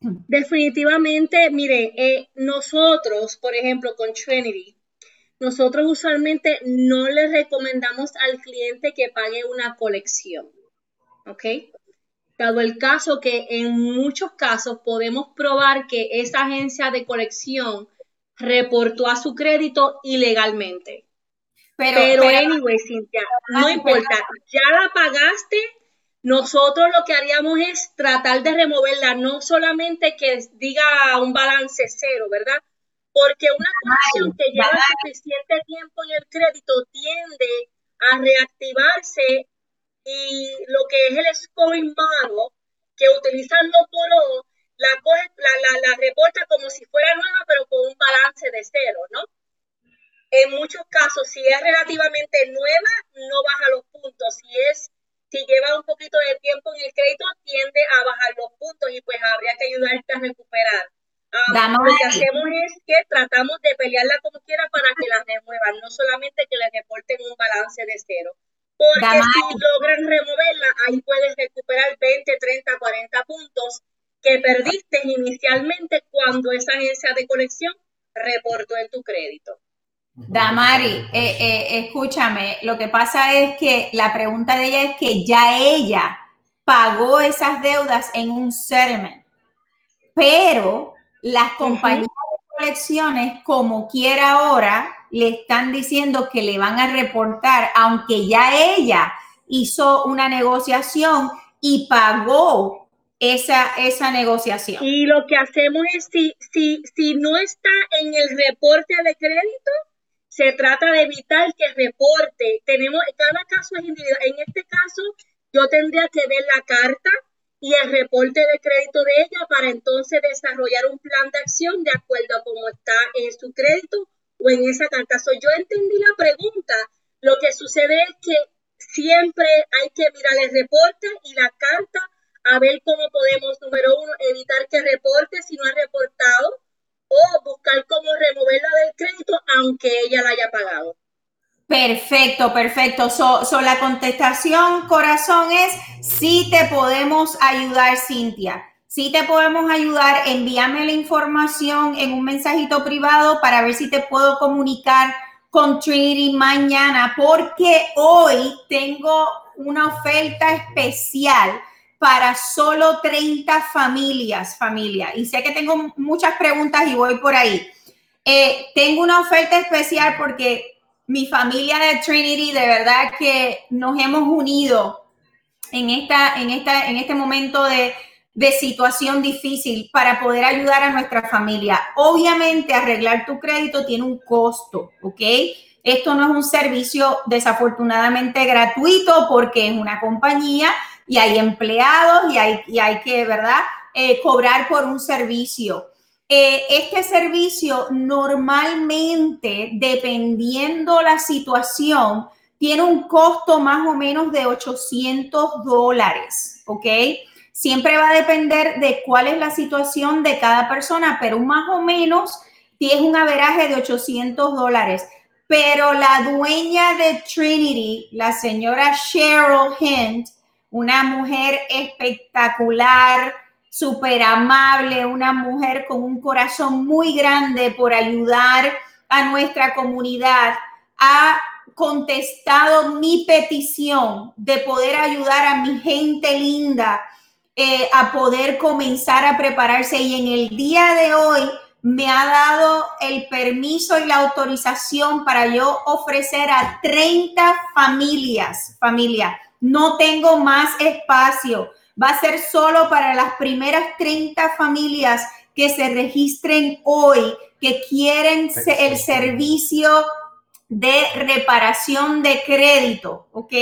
Definitivamente, mire, eh, nosotros, por ejemplo, con Trinity, nosotros usualmente no le recomendamos al cliente que pague una colección, ¿ok? Dado el caso que en muchos casos podemos probar que esa agencia de colección reportó a su crédito ilegalmente. Pero, pero, anyway, Cintia, no importa, ya la pagaste, nosotros lo que haríamos es tratar de removerla, no solamente que diga un balance cero, ¿verdad? Porque una colección que lleva suficiente tiempo en el crédito tiende a reactivarse y lo que es el scoring model que utilizan los la, la, la reporta como si fuera nueva, pero con un balance de cero, ¿no? En muchos casos, si es relativamente nueva, no baja los puntos. Si es si lleva un poquito de tiempo en el crédito, tiende a bajar los puntos y pues habría que ayudarte a recuperar. Ah, lo que hacemos es que tratamos de pelearla como quiera para que la remuevan, no solamente que le reporten un balance de cero. Porque si logran removerla, ahí puedes recuperar 20, 30, 40 puntos que perdiste inicialmente cuando esa agencia de colección reportó en tu crédito. Damari, eh, eh, escúchame, lo que pasa es que la pregunta de ella es que ya ella pagó esas deudas en un settlement, pero las compañías de colecciones, como quiera ahora, le están diciendo que le van a reportar, aunque ya ella hizo una negociación y pagó esa, esa negociación. Y lo que hacemos es, si, si, si no está en el reporte de crédito, se trata de evitar que reporte. Tenemos, cada caso es individual. En este caso, yo tendría que ver la carta y el reporte de crédito de ella para entonces desarrollar un plan de acción de acuerdo a cómo está en su crédito o en esa carta. So, yo entendí la pregunta. Lo que sucede es que siempre hay que mirar el reporte y la carta a ver cómo podemos, número uno, evitar que reporte si no ha reportado o buscar cómo removerla del crédito aunque ella la haya pagado. Perfecto, perfecto. So, la contestación, corazón, es sí te podemos ayudar, Cintia. Sí te podemos ayudar. Envíame la información en un mensajito privado para ver si te puedo comunicar con Trinity mañana, porque hoy tengo una oferta especial para solo 30 familias, familia. Y sé que tengo muchas preguntas y voy por ahí. Eh, tengo una oferta especial porque mi familia de Trinity, de verdad que nos hemos unido en, esta, en, esta, en este momento de, de situación difícil para poder ayudar a nuestra familia. Obviamente, arreglar tu crédito tiene un costo, ¿ok? Esto no es un servicio desafortunadamente gratuito porque es una compañía y hay empleados y hay, y hay que, ¿verdad?, eh, cobrar por un servicio. Eh, este servicio normalmente, dependiendo la situación, tiene un costo más o menos de 800 dólares, ¿ok? Siempre va a depender de cuál es la situación de cada persona, pero más o menos tiene un averaje de 800 dólares. Pero la dueña de Trinity, la señora Cheryl Hint, una mujer espectacular, súper amable, una mujer con un corazón muy grande por ayudar a nuestra comunidad, ha contestado mi petición de poder ayudar a mi gente linda eh, a poder comenzar a prepararse y en el día de hoy me ha dado el permiso y la autorización para yo ofrecer a 30 familias, familia. No tengo más espacio va a ser solo para las primeras 30 familias que se registren hoy, que quieren el servicio de reparación de crédito, ¿ok?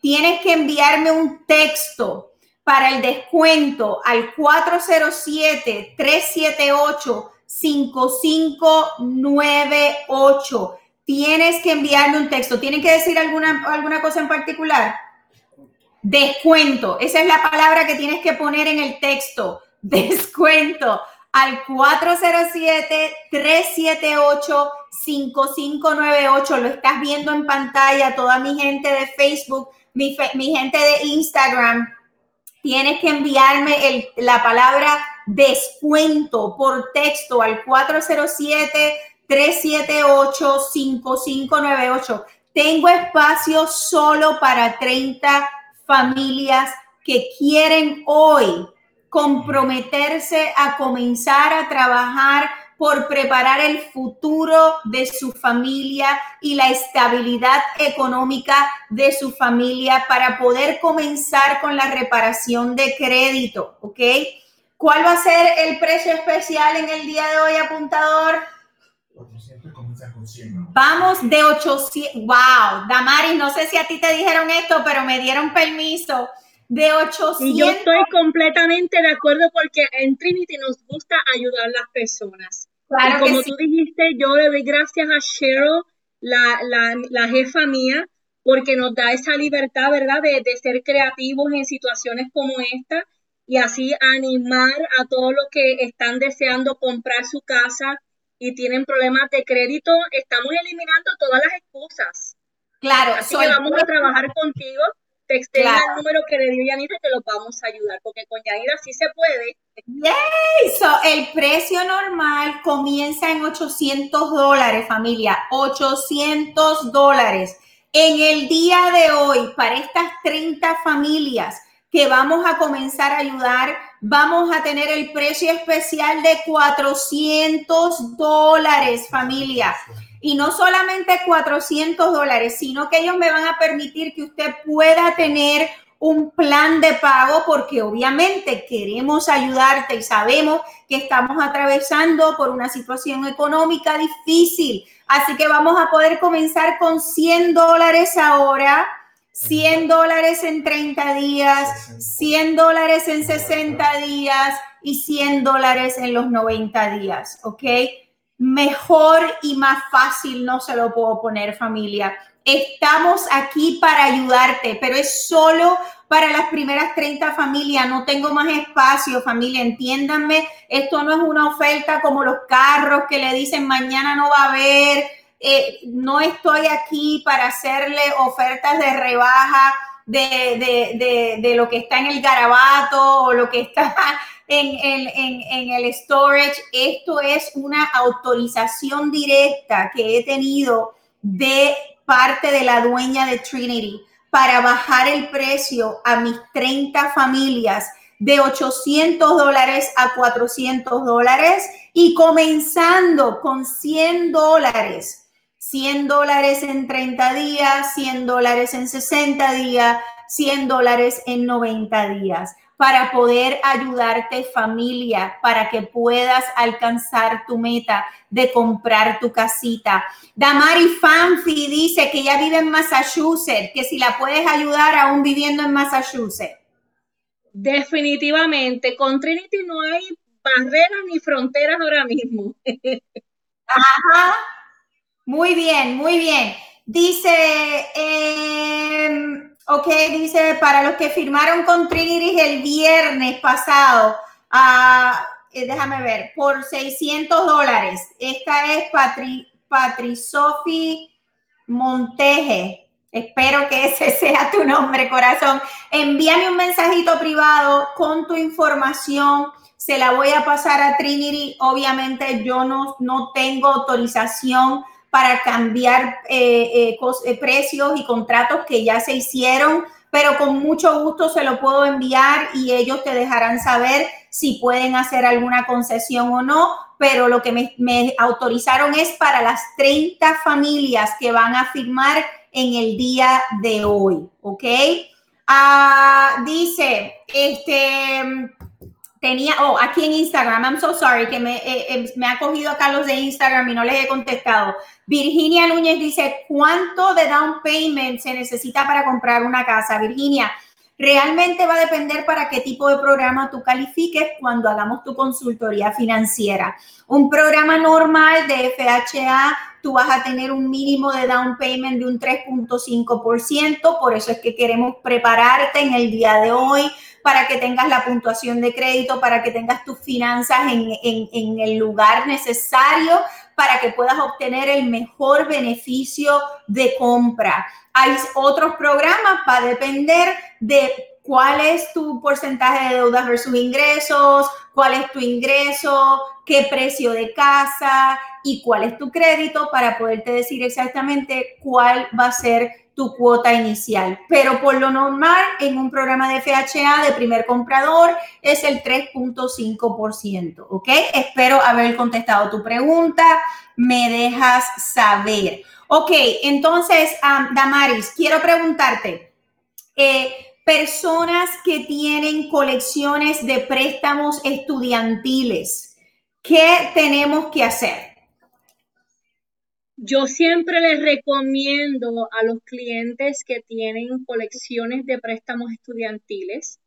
Tienes que enviarme un texto para el descuento al 407-378-5598. Tienes que enviarme un texto. ¿Tienen que decir alguna, alguna cosa en particular? Descuento, esa es la palabra que tienes que poner en el texto. Descuento al 407-378-5598. Lo estás viendo en pantalla, toda mi gente de Facebook, mi, gente de Instagram. Tienes que enviarme la palabra descuento por texto al 407-378-5598. Tengo espacio solo para 30 familias que quieren hoy comprometerse a comenzar a trabajar por preparar el futuro de su familia y la estabilidad económica de su familia para poder comenzar con la reparación de crédito, ¿ok? ¿Cuál va a ser el precio especial en el día de hoy, apuntador? Vamos de 800. Wow, Damari, no sé si a ti te dijeron esto, pero me dieron permiso de 800. Y yo estoy completamente de acuerdo porque en Trinity nos gusta ayudar a las personas. Claro y como tú dijiste, yo le doy gracias a Cheryl, la, la, la, jefa mía, porque nos da esa libertad, ¿verdad?, de, de ser creativos en situaciones como esta y así animar a todos los que están deseando comprar su casa y tienen problemas de crédito, estamos eliminando todas las excusas. Claro, así que vamos a trabajar contigo. Texté el número que le dio Yanira que lo vamos a ayudar, porque con Yanira sí se puede. Yay! So, el precio normal comienza en 800 dólares, familia. 800 dólares. En el día de hoy, para estas 30 familias que vamos a comenzar a ayudar, vamos a tener el precio especial de 400 dólares, familia. Y no solamente 400 dólares, sino que ellos me van a permitir que usted pueda tener un plan de pago porque obviamente queremos ayudarte y sabemos que estamos atravesando por una situación económica difícil. Así que vamos a poder comenzar con 100 dólares ahora, 100 dólares en 30 días, 100 dólares en 60 días y 100 dólares en los 90 días, ¿ok? Mejor y más fácil no se lo puedo poner familia. Estamos aquí para ayudarte, pero es solo para las primeras 30 familias. No tengo más espacio, familia. Entiéndanme, esto no es una oferta como los carros que le dicen mañana no va a haber. Eh, no estoy aquí para hacerle ofertas de rebaja de, de, lo que está en el garabato o lo que está en, en, en, el storage. Esto es una autorización directa que he tenido de parte de la dueña de Trinity para bajar el precio a mis 30 familias de 800 dólares a 400 dólares y comenzando con 100 dólares. 100 dólares en 30 días, 100 dólares en 60 días, 100 dólares en 90 días para poder ayudarte familia, para que puedas alcanzar tu meta de comprar tu casita. Damari Fanfi dice que ella vive en Massachusetts, que si la puedes ayudar aún viviendo en Massachusetts. Definitivamente, con Trinity no hay barreras ni fronteras ahora mismo. Ajá. Muy bien, muy bien. Dice, eh, Ok, dice, para los que firmaron con Trinity el viernes pasado, eh, déjame ver, por 600 dólares. Esta es Patri, Patrisofi Monteje. Espero que ese sea tu nombre, corazón. Envíame un mensajito privado con tu información. Se la voy a pasar a Trinity. Obviamente yo no, no tengo autorización para cambiar eh, eh, eh, precios y contratos que ya se hicieron, pero con mucho gusto se lo puedo enviar y ellos te dejarán saber si pueden hacer alguna concesión o no, pero lo que me, autorizaron es para las 30 familias que van a firmar en el día de hoy, ¿ok? Ah, dice, este, tenía, oh, aquí en Instagram, I'm so sorry, que me, me ha cogido acá los de Instagram y no les he contestado. Virginia Núñez dice, ¿cuánto de down payment se necesita para comprar una casa? Virginia, realmente va a depender para qué tipo de programa tú califiques cuando hagamos tu consultoría financiera. Un programa normal de FHA, tú vas a tener un mínimo de down payment de un 3.5%, por eso es que queremos prepararte en el día de hoy para que tengas la puntuación de crédito, para que tengas tus finanzas en, el lugar necesario para que puedas obtener el mejor beneficio de compra. Hay otros programas, va a depender de cuál es tu porcentaje de deudas versus ingresos, cuál es tu ingreso, qué precio de casa y cuál es tu crédito para poderte decir exactamente cuál va a ser tu cuota inicial. Pero por lo normal, en un programa de FHA de primer comprador es el 3.5%, ¿ok? Espero haber contestado tu pregunta. Me dejas saber. Ok, entonces, Damaris, quiero preguntarte, eh, personas que tienen colecciones de préstamos estudiantiles, ¿qué tenemos que hacer? Yo siempre les recomiendo a los clientes que tienen colecciones de préstamos estudiantiles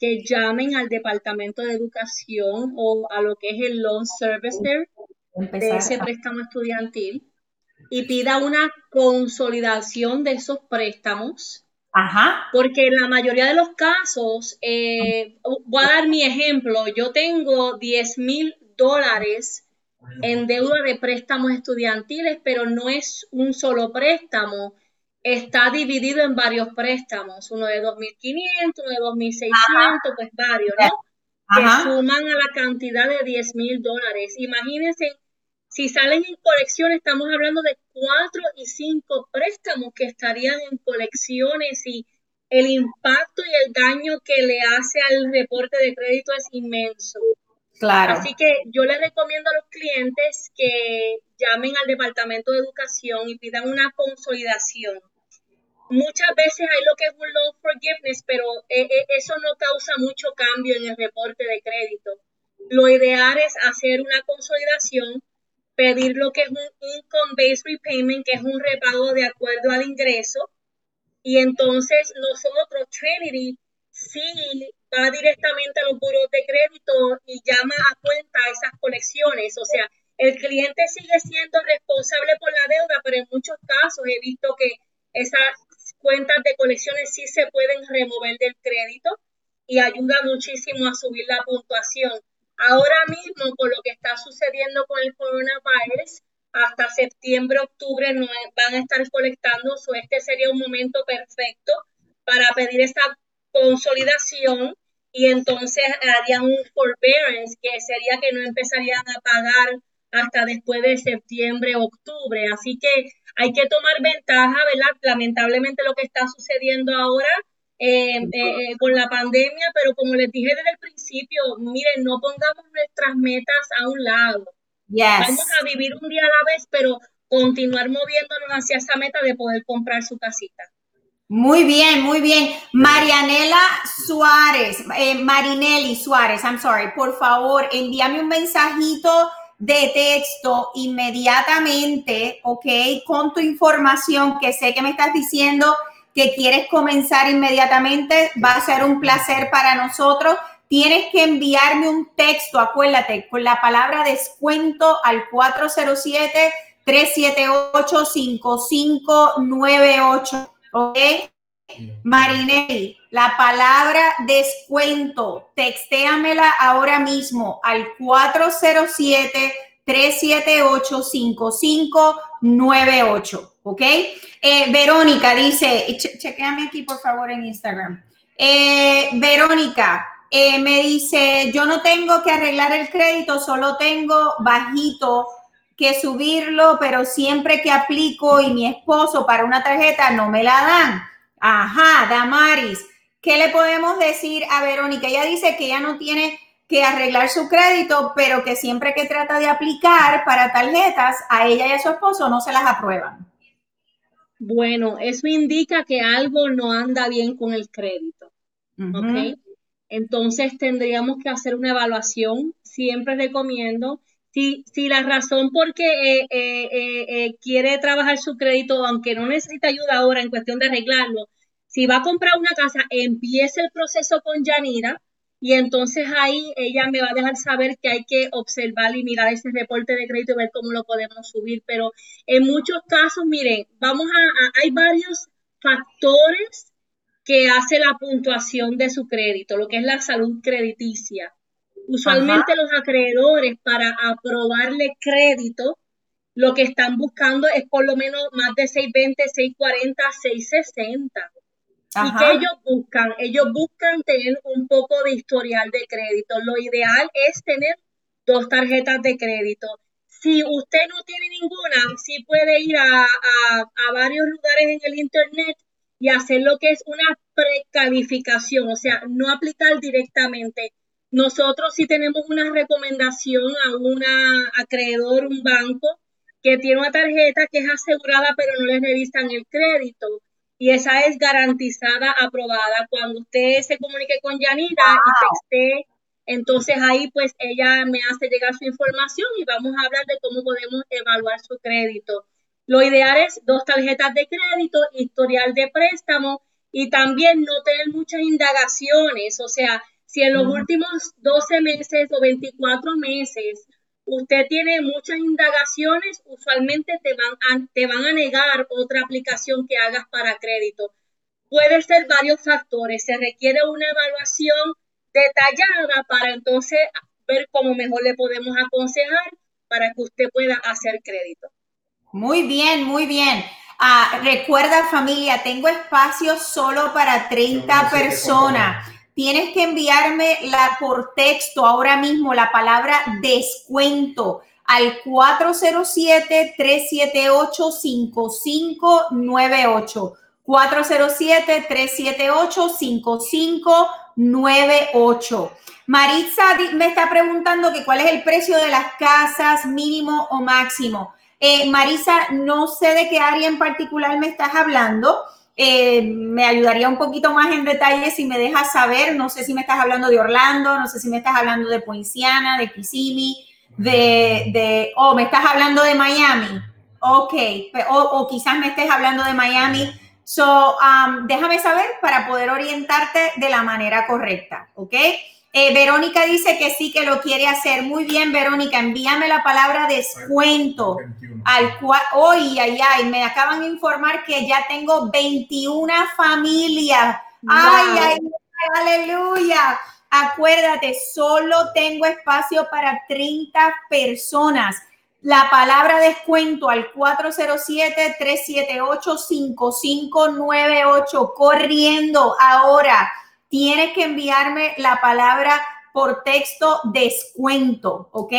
que llamen al Departamento de Educación o a lo que es el Loan Servicer de ese préstamo estudiantil y pida una consolidación de esos préstamos. Ajá. Porque en la mayoría de los casos, eh, voy a dar mi ejemplo, yo tengo 10 mil dólares en deuda de préstamos estudiantiles, pero no es un solo préstamo, está dividido en varios préstamos, uno de 2.500, uno de 2.600, pues varios, ¿no? Que suman a la cantidad de 10 mil dólares. Imagínense, si salen en colección, estamos hablando de cuatro y cinco préstamos que estarían en colecciones y el impacto y el daño que le hace al reporte de crédito es inmenso. Claro. Así que yo les recomiendo a los clientes que llamen al Departamento de Educación y pidan una consolidación. muchas veces hay lo que es un loan forgiveness, pero eh, eh, eso no causa mucho cambio en el reporte de crédito. Lo ideal es hacer una consolidación, pedir lo que es un income-based repayment, que es un repago de acuerdo al ingreso, y entonces nosotros, Trinity, sí va directamente a los buros de crédito y llama a cuenta esas colecciones. O sea, el cliente sigue siendo responsable por la deuda, pero en muchos casos he visto que esas cuentas de colecciones sí se pueden remover del crédito y ayuda muchísimo a subir la puntuación. Ahora mismo, con lo que está sucediendo con el coronavirus, hasta septiembre, octubre no van a estar colectando, so este sería un momento perfecto para pedir esa consolidación y entonces harían un forbearance, que sería que no empezarían a pagar hasta después de septiembre, octubre. Así que hay que tomar ventaja, ¿verdad? Lamentablemente lo que está sucediendo ahora eh, eh, eh, con la pandemia, pero como les dije desde el principio, miren, no pongamos nuestras metas a un lado. Vamos a vivir un día a la vez, pero continuar moviéndonos hacia esa meta de poder comprar su casita. Muy bien, muy bien. Marianela Suárez, Marinelli Suárez, I'm sorry, por favor, envíame un mensajito de texto inmediatamente, ¿ok? Con tu información que sé que me estás diciendo que quieres comenzar inmediatamente, va a ser un placer para nosotros. Tienes que enviarme un texto, acuérdate, con la palabra descuento al 407 378 5598, ¿ok? Marinelli, la palabra descuento, textéamela ahora mismo al 407-378-5598, ¿ok? Eh, Verónica dice, chequeame aquí por favor en Instagram. Eh, Verónica eh, me dice, yo no tengo que arreglar el crédito, solo tengo bajito que subirlo, pero siempre que aplico y mi esposo para una tarjeta no me la dan. Ajá, Damaris, ¿qué le podemos decir a Verónica? Ella dice que ella no tiene que arreglar su crédito, pero que siempre que trata de aplicar para tarjetas, a ella y a su esposo no se las aprueban. Bueno, eso indica que algo no anda bien con el crédito. ¿Ok? Entonces tendríamos que hacer una evaluación. Siempre recomiendo si, si la razón por qué eh, eh, eh, quiere trabajar su crédito, aunque no necesita ayuda ahora en cuestión de arreglarlo, si va a comprar una casa, empiece el proceso con Yanira y entonces ahí ella me va a dejar saber que hay que observar y mirar ese reporte de crédito y ver cómo lo podemos subir. Pero en muchos casos, miren, vamos a hay varios factores que hace la puntuación de su crédito, lo que es la salud crediticia. Usualmente los acreedores para aprobarle crédito, lo que están buscando es por lo menos más de 620, 640, 660. ¿Y qué ellos buscan? Ellos buscan tener un poco de historial de crédito. Lo ideal es tener dos tarjetas de crédito. Si usted no tiene ninguna, sí puede ir a, a varios lugares en el Internet y hacer lo que es una precalificación, o sea, no aplicar directamente nosotros sí tenemos una recomendación a un acreedor, un banco, que tiene una tarjeta que es asegurada pero no le revisan el crédito. Y esa es garantizada, aprobada. Cuando usted se comunique con Yanira y texte, entonces ahí pues ella me hace llegar su información y vamos a hablar de cómo podemos evaluar su crédito. Lo ideal es dos tarjetas de crédito, historial de préstamo y también no tener muchas indagaciones, o sea, si en los últimos 12 meses o 24 meses usted tiene muchas indagaciones, usualmente te van a, te van a negar otra aplicación que hagas para crédito. Puede ser varios factores. Se requiere una evaluación detallada para entonces ver cómo mejor le podemos aconsejar para que usted pueda hacer crédito. Muy bien, muy bien. Ah, recuerda familia, tengo espacio solo para 30 personas tienes que enviarme la, por texto ahora mismo la palabra descuento al 407-378-5598. 407-378-5598. Maritza me está preguntando que cuál es el precio de las casas mínimo o máximo. Eh, Marisa, no sé de qué área en particular me estás hablando. Eh, me ayudaría un poquito más en detalle si me dejas saber. No sé si me estás hablando de Orlando, no sé si me estás hablando de Poinciana, de Kissimmee, de, de o me estás hablando de Miami. Ok, o, o quizás me estés hablando de Miami. So, um, déjame saber para poder orientarte de la manera correcta, ¿ok? Eh, Verónica dice que sí, que lo quiere hacer. Muy bien, Verónica, envíame la palabra descuento al cual, hoy, ay, ay, me acaban de informar que ya tengo 21 familias. Ay, ay, aleluya. Acuérdate, solo tengo espacio para 30 personas. La palabra descuento al 407-378-5598, corriendo ahora tienes que enviarme la palabra por texto descuento, ¿ok?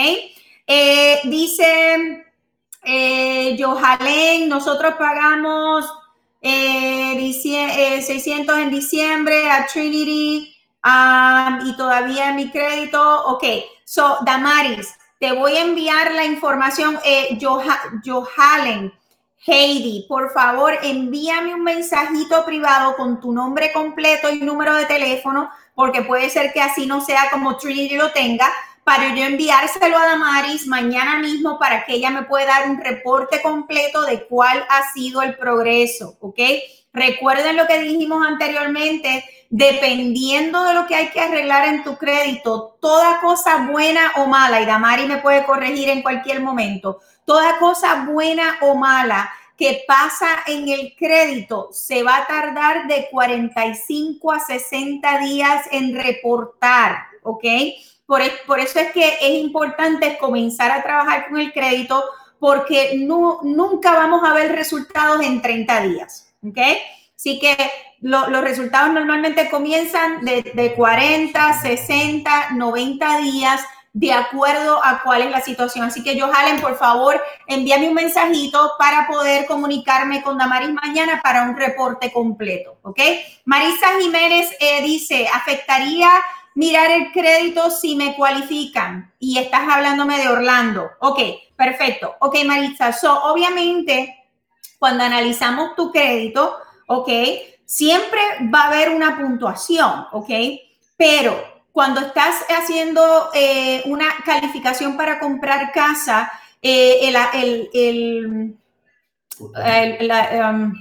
Eh, dice eh, nosotros pagamos eh, 600 eh, en diciembre a Trinity um, y todavía mi crédito, ok. So, Damaris, te voy a enviar la información, eh, Johalen Heidi, por favor, envíame un mensajito privado con tu nombre completo y número de teléfono, porque puede ser que así no sea como Trinity lo tenga, para yo enviárselo a Damaris mañana mismo para que ella me pueda dar un reporte completo de cuál ha sido el progreso, ¿ok? Recuerden lo que dijimos anteriormente, dependiendo de lo que hay que arreglar en tu crédito, toda cosa buena o mala, y Damari me puede corregir en cualquier momento, toda cosa buena o mala que pasa en el crédito se va a tardar de 45 a 60 días en reportar, ¿ok? Por, eso es que es importante comenzar a trabajar con el crédito porque no, nunca vamos a ver resultados en 30 días, ¿ok? Así que los resultados normalmente comienzan de, de 40, 60, 90 días de acuerdo a cuál es la situación. Así que, Johalen, por favor, envíame un mensajito para poder comunicarme con Damaris mañana para un reporte completo, ¿ok? Marisa Jiménez eh, dice, ¿afectaría mirar el crédito si me cualifican? Y estás hablándome de Orlando. Ok, perfecto. Ok, Marisa, so, obviamente, cuando analizamos tu crédito, ok, siempre va a haber una puntuación, ok, pero cuando estás haciendo eh, una calificación para comprar casa, eh, el, el, um,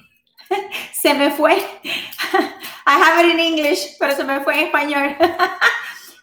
se me fue. I have it in English, pero se me fue en español.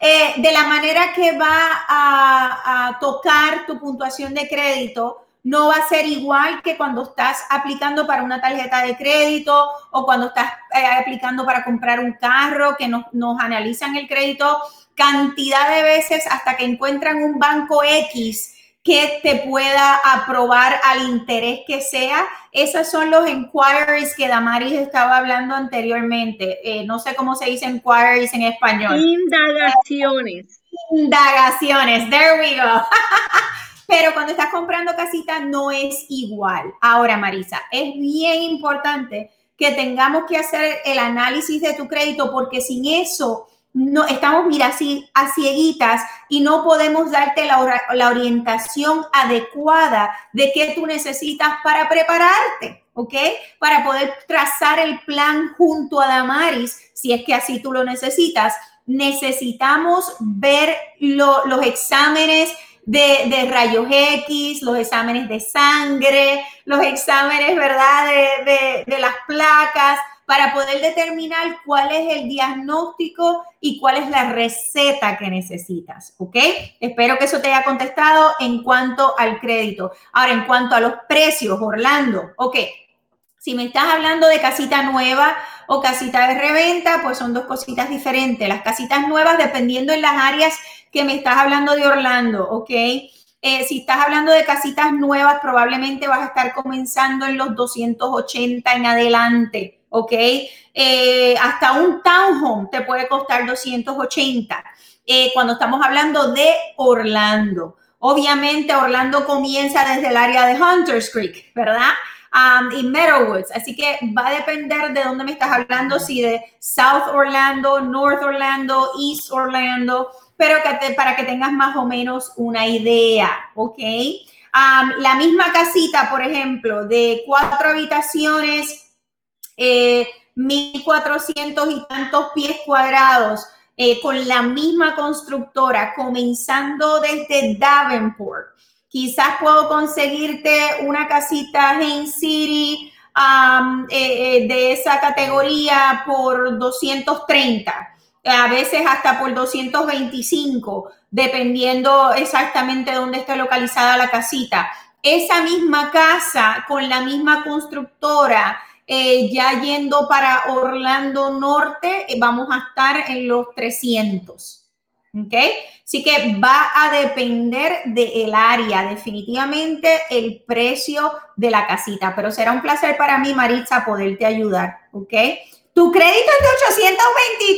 Eh, de la manera que va a, a tocar tu puntuación de crédito, no va a ser igual que cuando estás aplicando para una tarjeta de crédito o cuando estás eh, aplicando para comprar un carro, que nos, nos analizan el crédito cantidad de veces hasta que encuentran un banco X que te pueda aprobar al interés que sea. Esos son los inquiries que Damaris estaba hablando anteriormente. Eh, no sé cómo se dice inquiries en español. Indagaciones. Indagaciones, there we go. Pero cuando estás comprando casita no es igual. Ahora, Marisa, es bien importante que tengamos que hacer el análisis de tu crédito porque sin eso no estamos, mira, así a cieguitas y no podemos darte la, la, orientación adecuada de qué tú necesitas para prepararte, ¿ok? Para poder trazar el plan junto a Damaris, si es que así tú lo necesitas. Necesitamos ver los exámenes de, rayos X, los exámenes de sangre, los exámenes, ¿verdad? De, de, las placas, para poder determinar cuál es el diagnóstico y cuál es la receta que necesitas, ¿ok? Espero que eso te haya contestado en cuanto al crédito. Ahora, en cuanto a los precios, Orlando, ¿ok? Si me estás hablando de casita nueva o casita de reventa, pues son dos cositas diferentes. Las casitas nuevas, dependiendo en las áreas que me estás hablando de Orlando, ¿ok? Eh, si estás hablando de casitas nuevas, probablemente vas a estar comenzando en los 280 en adelante, ¿ok? Eh, hasta un townhome te puede costar 280 eh, cuando estamos hablando de Orlando. Obviamente Orlando comienza desde el área de Hunters Creek, ¿verdad? Um, y Meadowwoods. Así que va a depender de dónde me estás hablando, si de South Orlando, North Orlando, East Orlando pero para que tengas más o menos una idea, ¿ok? la misma casita, por ejemplo, de cuatro habitaciones eh, 1.400 y tantos pies cuadrados eh, con la misma constructora, comenzando desde Davenport. Quizás puedo conseguirte una casita en City eh, eh, de esa categoría por 230 a veces hasta por 225, dependiendo exactamente dónde esté localizada la casita. Esa misma casa con la misma constructora, eh, ya yendo para Orlando Norte, vamos a estar en los 300. ¿Ok? Así que va a depender del área, definitivamente el precio de la casita, pero será un placer para mí, Maritza, poderte ayudar. ¿Ok? Tu crédito es de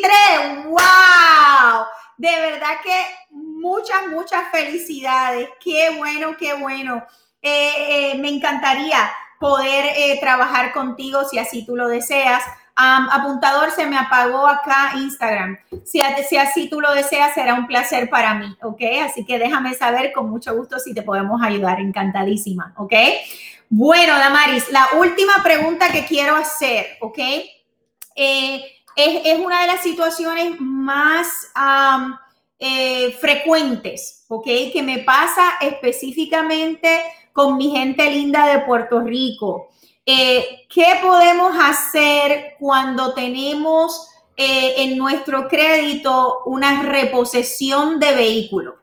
823. ¡Wow! De verdad que muchas, muchas felicidades. Qué bueno, qué bueno. Eh, eh, me encantaría poder eh, trabajar contigo si así tú lo deseas. Apuntador, se me apagó acá Instagram. Si, así tú lo deseas, será un placer para mí, ¿ok? Así que déjame saber con mucho gusto si te podemos ayudar. Encantadísima, ¿ok? Bueno, Damaris, la última pregunta que quiero hacer, ¿ok? Eh, es, una de las situaciones más eh, frecuentes, ¿ok? Que me pasa específicamente con mi gente linda de Puerto Rico. Eh, ¿Qué podemos hacer cuando tenemos en nuestro crédito una reposesión de vehículo?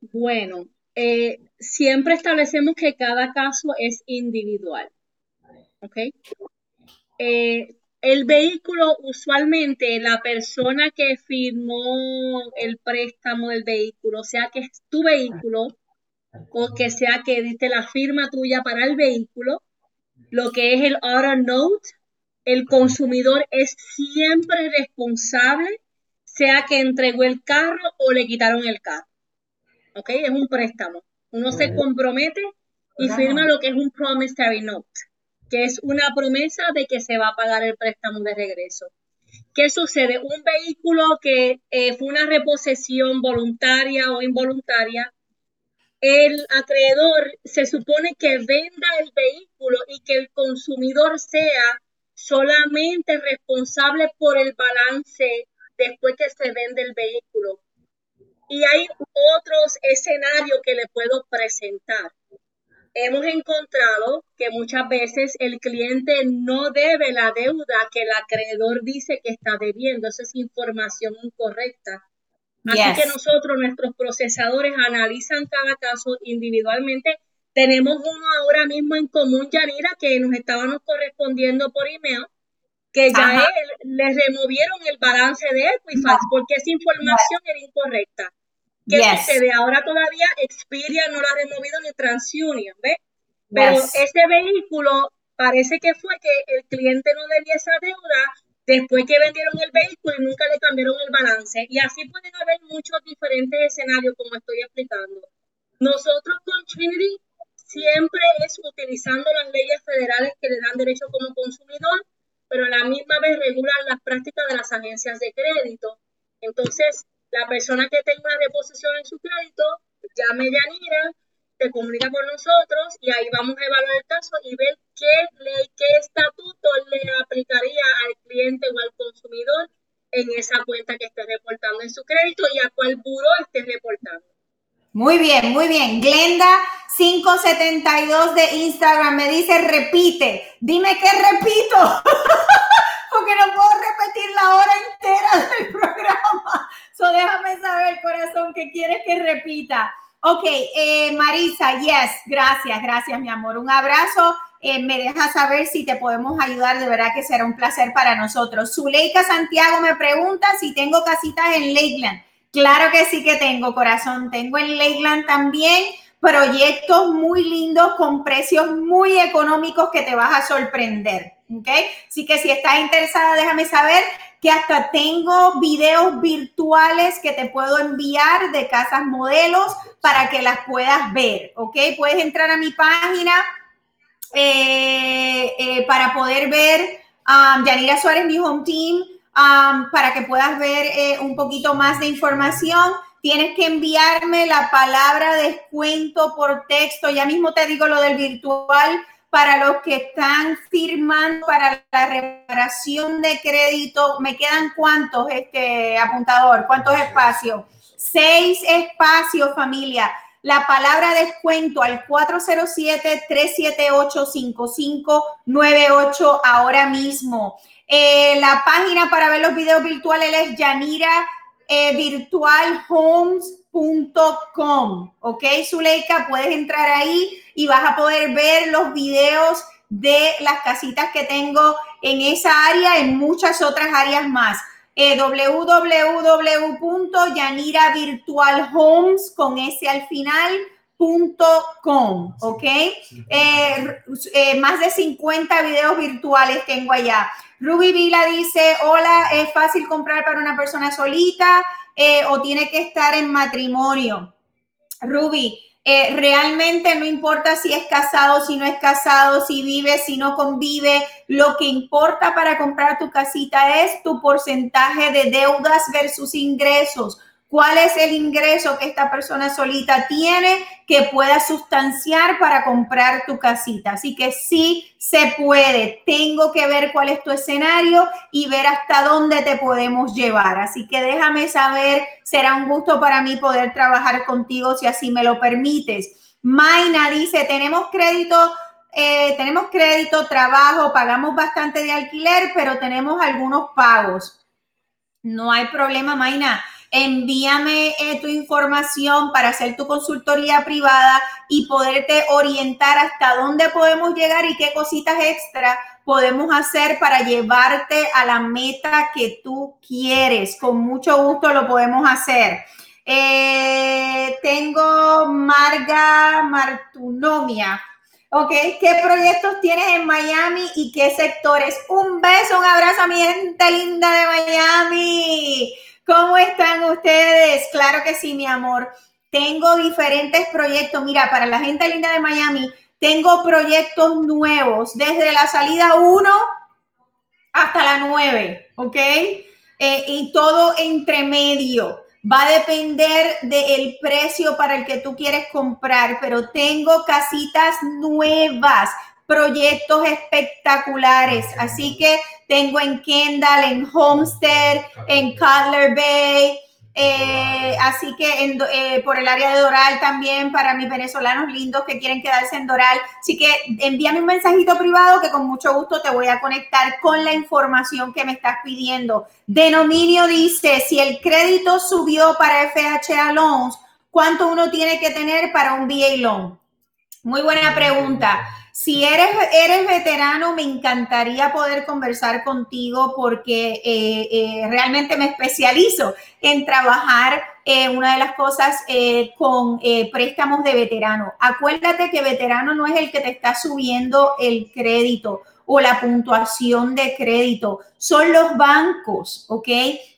Bueno, siempre establecemos que cada caso es individual. ¿Ok? Eh, el vehículo, usualmente la persona que firmó el préstamo del vehículo, sea que es tu vehículo o que sea que diste la firma tuya para el vehículo, lo que es el auto note, el consumidor es siempre responsable, sea que entregó el carro o le quitaron el carro. ¿Ok? Es un préstamo. Uno se compromete y firma lo que es un promissory note que es una promesa de que se va a pagar el préstamo de regreso. ¿Qué sucede? Un vehículo que eh, fue una reposesión voluntaria o involuntaria, el acreedor se supone que venda el vehículo y que el consumidor sea solamente responsable por el balance después que se vende el vehículo. Y hay otros escenarios que le puedo presentar hemos encontrado que muchas veces el cliente no debe la deuda que el acreedor dice que está debiendo. Esa es información incorrecta. Así que nosotros, nuestros procesadores, analizan cada caso individualmente. Tenemos uno ahora mismo en común, Yanira, que nos estábamos correspondiendo por email, que ya él, le removieron el balance de Equifax porque esa información era incorrecta. ¿Qué sucede? Ahora todavía Expedia no lo ha removido ni TransUnion, ¿ves? Pero ese vehículo parece que fue que el cliente no debía esa deuda después que vendieron el vehículo y nunca le cambiaron el balance. Y así pueden haber muchos diferentes escenarios, como estoy explicando. Nosotros con Trinity siempre es utilizando las leyes federales que le dan derecho como consumidor, pero a la misma vez regulan las prácticas de las agencias de crédito. Entonces, la persona que tenga una reposición en su crédito, llame a Yanira, te comunica con nosotros y ahí vamos a evaluar el caso y ver qué ley, qué estatuto le aplicaría al cliente o al consumidor en esa cuenta que esté reportando en su crédito y a cuál buro esté reportando. Muy bien, muy bien. Glenda 572 de Instagram me dice repite. Dime qué repito. Porque no puedo repetir la hora entera del programa. So déjame saber, corazón, qué quieres que repita. Ok, eh, Marisa, yes, gracias, gracias, mi amor. Un abrazo. Eh, me deja saber si te podemos ayudar. De verdad que será un placer para nosotros. Zuleika Santiago me pregunta si tengo casitas en Lakeland. Claro que sí que tengo, corazón. Tengo en Lakeland también proyectos muy lindos con precios muy económicos que te vas a sorprender. ¿Ok? Así que si estás interesada, déjame saber que hasta tengo videos virtuales que te puedo enviar de casas modelos para que las puedas ver. ¿Ok? Puedes entrar a mi página eh, eh, para poder ver um, Yanira Suárez, mi home team, um, para que puedas ver eh, un poquito más de información tienes que enviarme la palabra descuento por texto. Ya mismo te digo lo del virtual para los que están firmando para la reparación de crédito. ¿Me quedan cuántos, este apuntador? ¿Cuántos espacios? Seis espacios, familia. La palabra descuento al 407-378-5598 ahora mismo. Eh, la página para ver los videos virtuales es Yanira eh, virtualhomes.com. Ok, Zuleika, puedes entrar ahí y vas a poder ver los videos de las casitas que tengo en esa área, en muchas otras áreas más. Eh, www.yaniravirtualhomes con S al final. Com, ¿ok? Eh, eh, más de 50 videos virtuales tengo allá. Ruby Vila dice, hola, ¿es fácil comprar para una persona solita eh, o tiene que estar en matrimonio? Ruby, eh, realmente no importa si es casado, si no es casado, si vive, si no convive. Lo que importa para comprar tu casita es tu porcentaje de deudas versus ingresos cuál es el ingreso que esta persona solita tiene que pueda sustanciar para comprar tu casita. Así que sí se puede. Tengo que ver cuál es tu escenario y ver hasta dónde te podemos llevar. Así que déjame saber, será un gusto para mí poder trabajar contigo si así me lo permites. Maina dice, tenemos crédito. Eh, tenemos crédito, trabajo, pagamos bastante de alquiler, pero tenemos algunos pagos. No hay problema, Maina envíame eh, tu información para hacer tu consultoría privada y poderte orientar hasta dónde podemos llegar y qué cositas extra podemos hacer para llevarte a la meta que tú quieres. Con mucho gusto lo podemos hacer. Eh, tengo Marga Martunomia. Ok, ¿qué proyectos tienes en Miami y qué sectores? Un beso, un abrazo a linda de Miami. ¿Cómo están ustedes? Claro que sí, mi amor. Tengo diferentes proyectos. Mira, para la gente linda de Miami, tengo proyectos nuevos desde la salida 1 hasta la 9, ¿ok? Eh, y todo entre medio. Va a depender del precio para el que tú quieres comprar, pero tengo casitas nuevas proyectos espectaculares. Así que tengo en Kendall, en Homestead, en Cutler Bay. Eh, así que eh, por el área de Doral también para mis venezolanos lindos que quieren quedarse en Doral. Así que envíame un mensajito privado que con mucho gusto te voy a conectar con la información que me estás pidiendo. Denominio dice, si el crédito subió para FHA Loans, ¿cuánto uno tiene que tener para un VA Loan? Muy buena pregunta. Si eres, eres veterano, me encantaría poder conversar contigo porque eh, eh, realmente me especializo en trabajar eh, una de las cosas con préstamos de veterano. Acuérdate que veterano no es el que te está subiendo el crédito o la puntuación de crédito, son los bancos, ¿ok?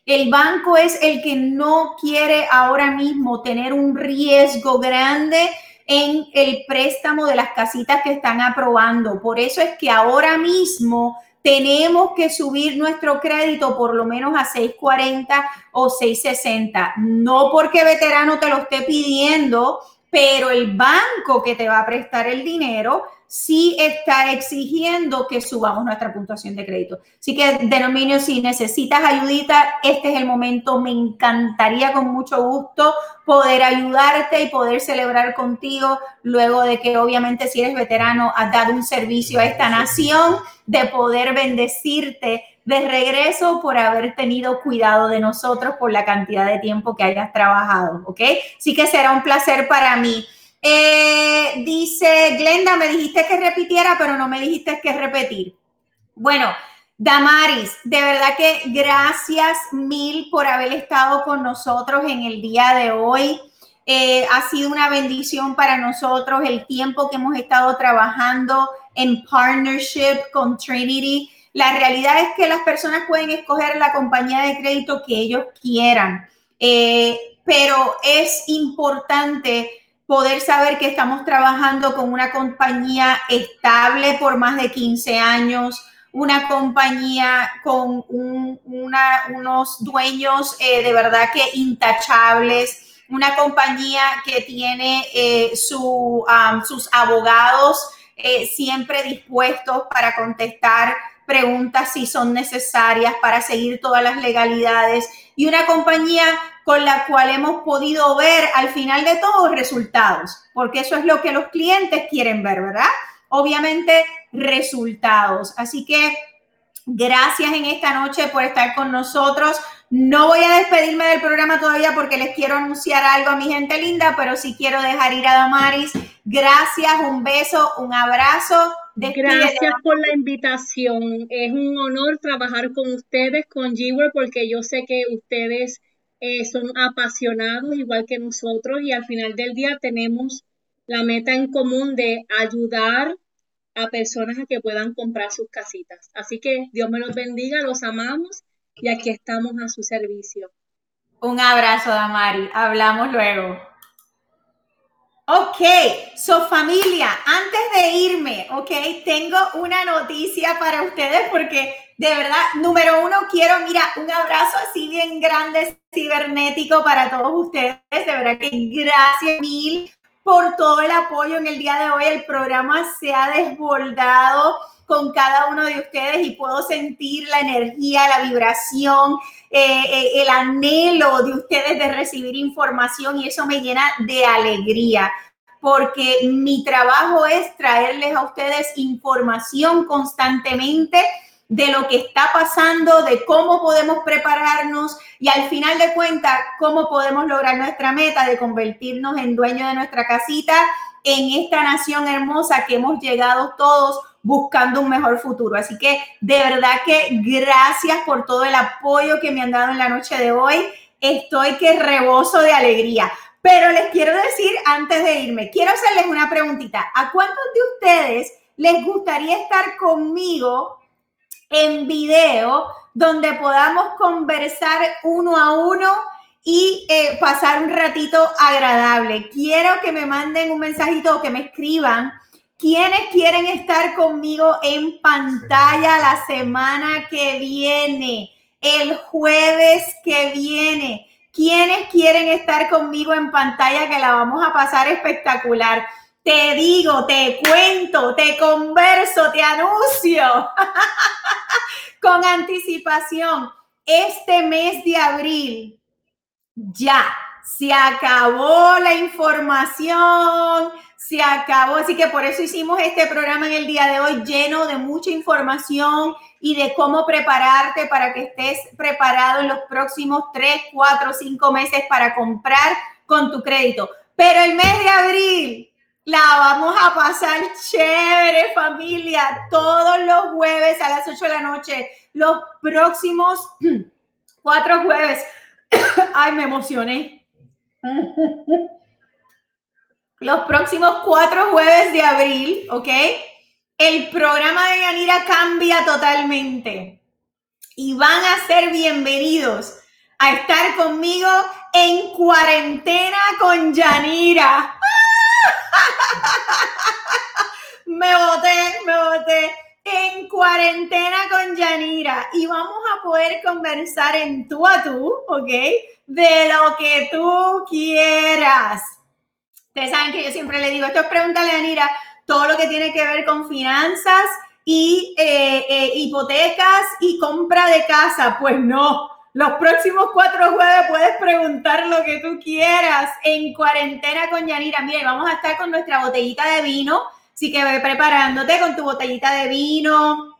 El banco es el que no quiere ahora mismo tener un riesgo grande en el préstamo de las casitas que están aprobando. Por eso es que ahora mismo tenemos que subir nuestro crédito por lo menos a 640 o 660. No porque veterano te lo esté pidiendo, pero el banco que te va a prestar el dinero sí está exigiendo que subamos nuestra puntuación de crédito. Así que, Denominio, si necesitas ayudita, este es el momento. Me encantaría con mucho gusto poder ayudarte y poder celebrar contigo luego de que obviamente si eres veterano has dado un servicio a esta nación, de poder bendecirte de regreso por haber tenido cuidado de nosotros por la cantidad de tiempo que hayas trabajado, ¿ok? Sí que será un placer para mí. Eh, dice Glenda, me dijiste que repitiera, pero no me dijiste que repetir. Bueno, Damaris, de verdad que gracias mil por haber estado con nosotros en el día de hoy. Eh, ha sido una bendición para nosotros el tiempo que hemos estado trabajando en partnership con Trinity. La realidad es que las personas pueden escoger la compañía de crédito que ellos quieran, eh, pero es importante poder saber que estamos trabajando con una compañía estable por más de 15 años, una compañía con unos dueños eh, de verdad que intachables, una compañía que tiene eh, sus abogados eh, siempre dispuestos para contestar preguntas si son necesarias para seguir todas las legalidades y una compañía con la cual hemos podido ver al final de todo resultados, porque eso es lo que los clientes quieren ver, ¿verdad? Obviamente resultados. Así que gracias en esta noche por estar con nosotros. No voy a despedirme del programa todavía porque les quiero anunciar algo a mi gente linda, pero sí quiero dejar ir a Damaris. Gracias, un beso, un abrazo. Gracias por la invitación. Es un honor trabajar con ustedes, con g porque yo sé que ustedes eh, son apasionados igual que nosotros y al final del día tenemos la meta en común de ayudar a personas a que puedan comprar sus casitas. Así que Dios me los bendiga, los amamos y aquí estamos a su servicio. Un abrazo, Damari. Hablamos luego. Ok, so familia, antes de irme, ok, tengo una noticia para ustedes porque de verdad, número uno, quiero, mira, un abrazo así bien grande, cibernético para todos ustedes. De verdad que gracias mil por todo el apoyo en el día de hoy. El programa se ha desbordado con cada uno de ustedes y puedo sentir la energía, la vibración, eh, eh, el anhelo de ustedes de recibir información y eso me llena de alegría porque mi trabajo es traerles a ustedes información constantemente de lo que está pasando, de cómo podemos prepararnos y al final de cuentas, cómo podemos lograr nuestra meta de convertirnos en dueños de nuestra casita en esta nación hermosa que hemos llegado todos buscando un mejor futuro. Así que de verdad que gracias por todo el apoyo que me han dado en la noche de hoy. Estoy que reboso de alegría. Pero les quiero decir antes de irme, quiero hacerles una preguntita. ¿A cuántos de ustedes les gustaría estar conmigo en video donde podamos conversar uno a uno y eh, pasar un ratito agradable? Quiero que me manden un mensajito o que me escriban ¿Quiénes quieren estar conmigo en pantalla la semana que viene? El jueves que viene. ¿Quiénes quieren estar conmigo en pantalla que la vamos a pasar espectacular? Te digo, te cuento, te converso, te anuncio con anticipación. Este mes de abril ya se acabó la información se acabó. Así que por eso hicimos este programa en el día de hoy lleno de mucha información y de cómo prepararte para que estés preparado en los próximos 3, 4, 5 meses para comprar con tu crédito. Pero el mes de abril la vamos a pasar chévere familia, todos los jueves a las 8 de la noche, los próximos cuatro jueves. Ay, me emocioné los próximos cuatro jueves de abril, ¿ok? El programa de Yanira cambia totalmente y van a ser bienvenidos a estar conmigo en cuarentena con Yanira. me boté, me boté. En cuarentena con Yanira y vamos a poder conversar en tú a tú, ¿ok? De lo que tú quieras. Ustedes saben que yo siempre le digo, esto es pregúntale a Anira, todo lo que tiene que ver con finanzas y eh, eh, hipotecas y compra de casa. Pues no, los próximos cuatro jueves puedes preguntar lo que tú quieras en cuarentena con Yanira. Mire, vamos a estar con nuestra botellita de vino, así que ve preparándote con tu botellita de vino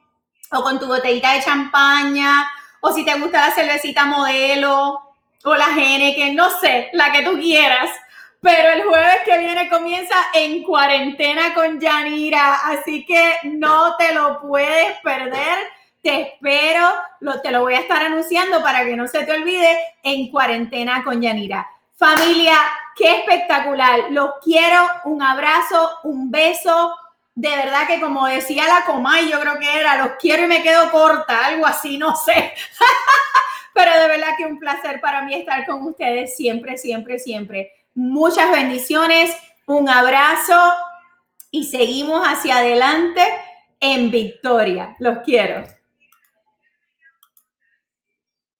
o con tu botellita de champaña o si te gusta la cervecita modelo o la que no sé, la que tú quieras pero el jueves que viene comienza en cuarentena con Yanira, así que no te lo puedes perder. Te espero, lo, te lo voy a estar anunciando para que no se te olvide en cuarentena con Yanira. Familia, qué espectacular. Los quiero, un abrazo, un beso. De verdad que como decía la Comay, yo creo que era, los quiero y me quedo corta, algo así, no sé. Pero de verdad que un placer para mí estar con ustedes siempre, siempre, siempre. Muchas bendiciones, un abrazo y seguimos hacia adelante en victoria. Los quiero.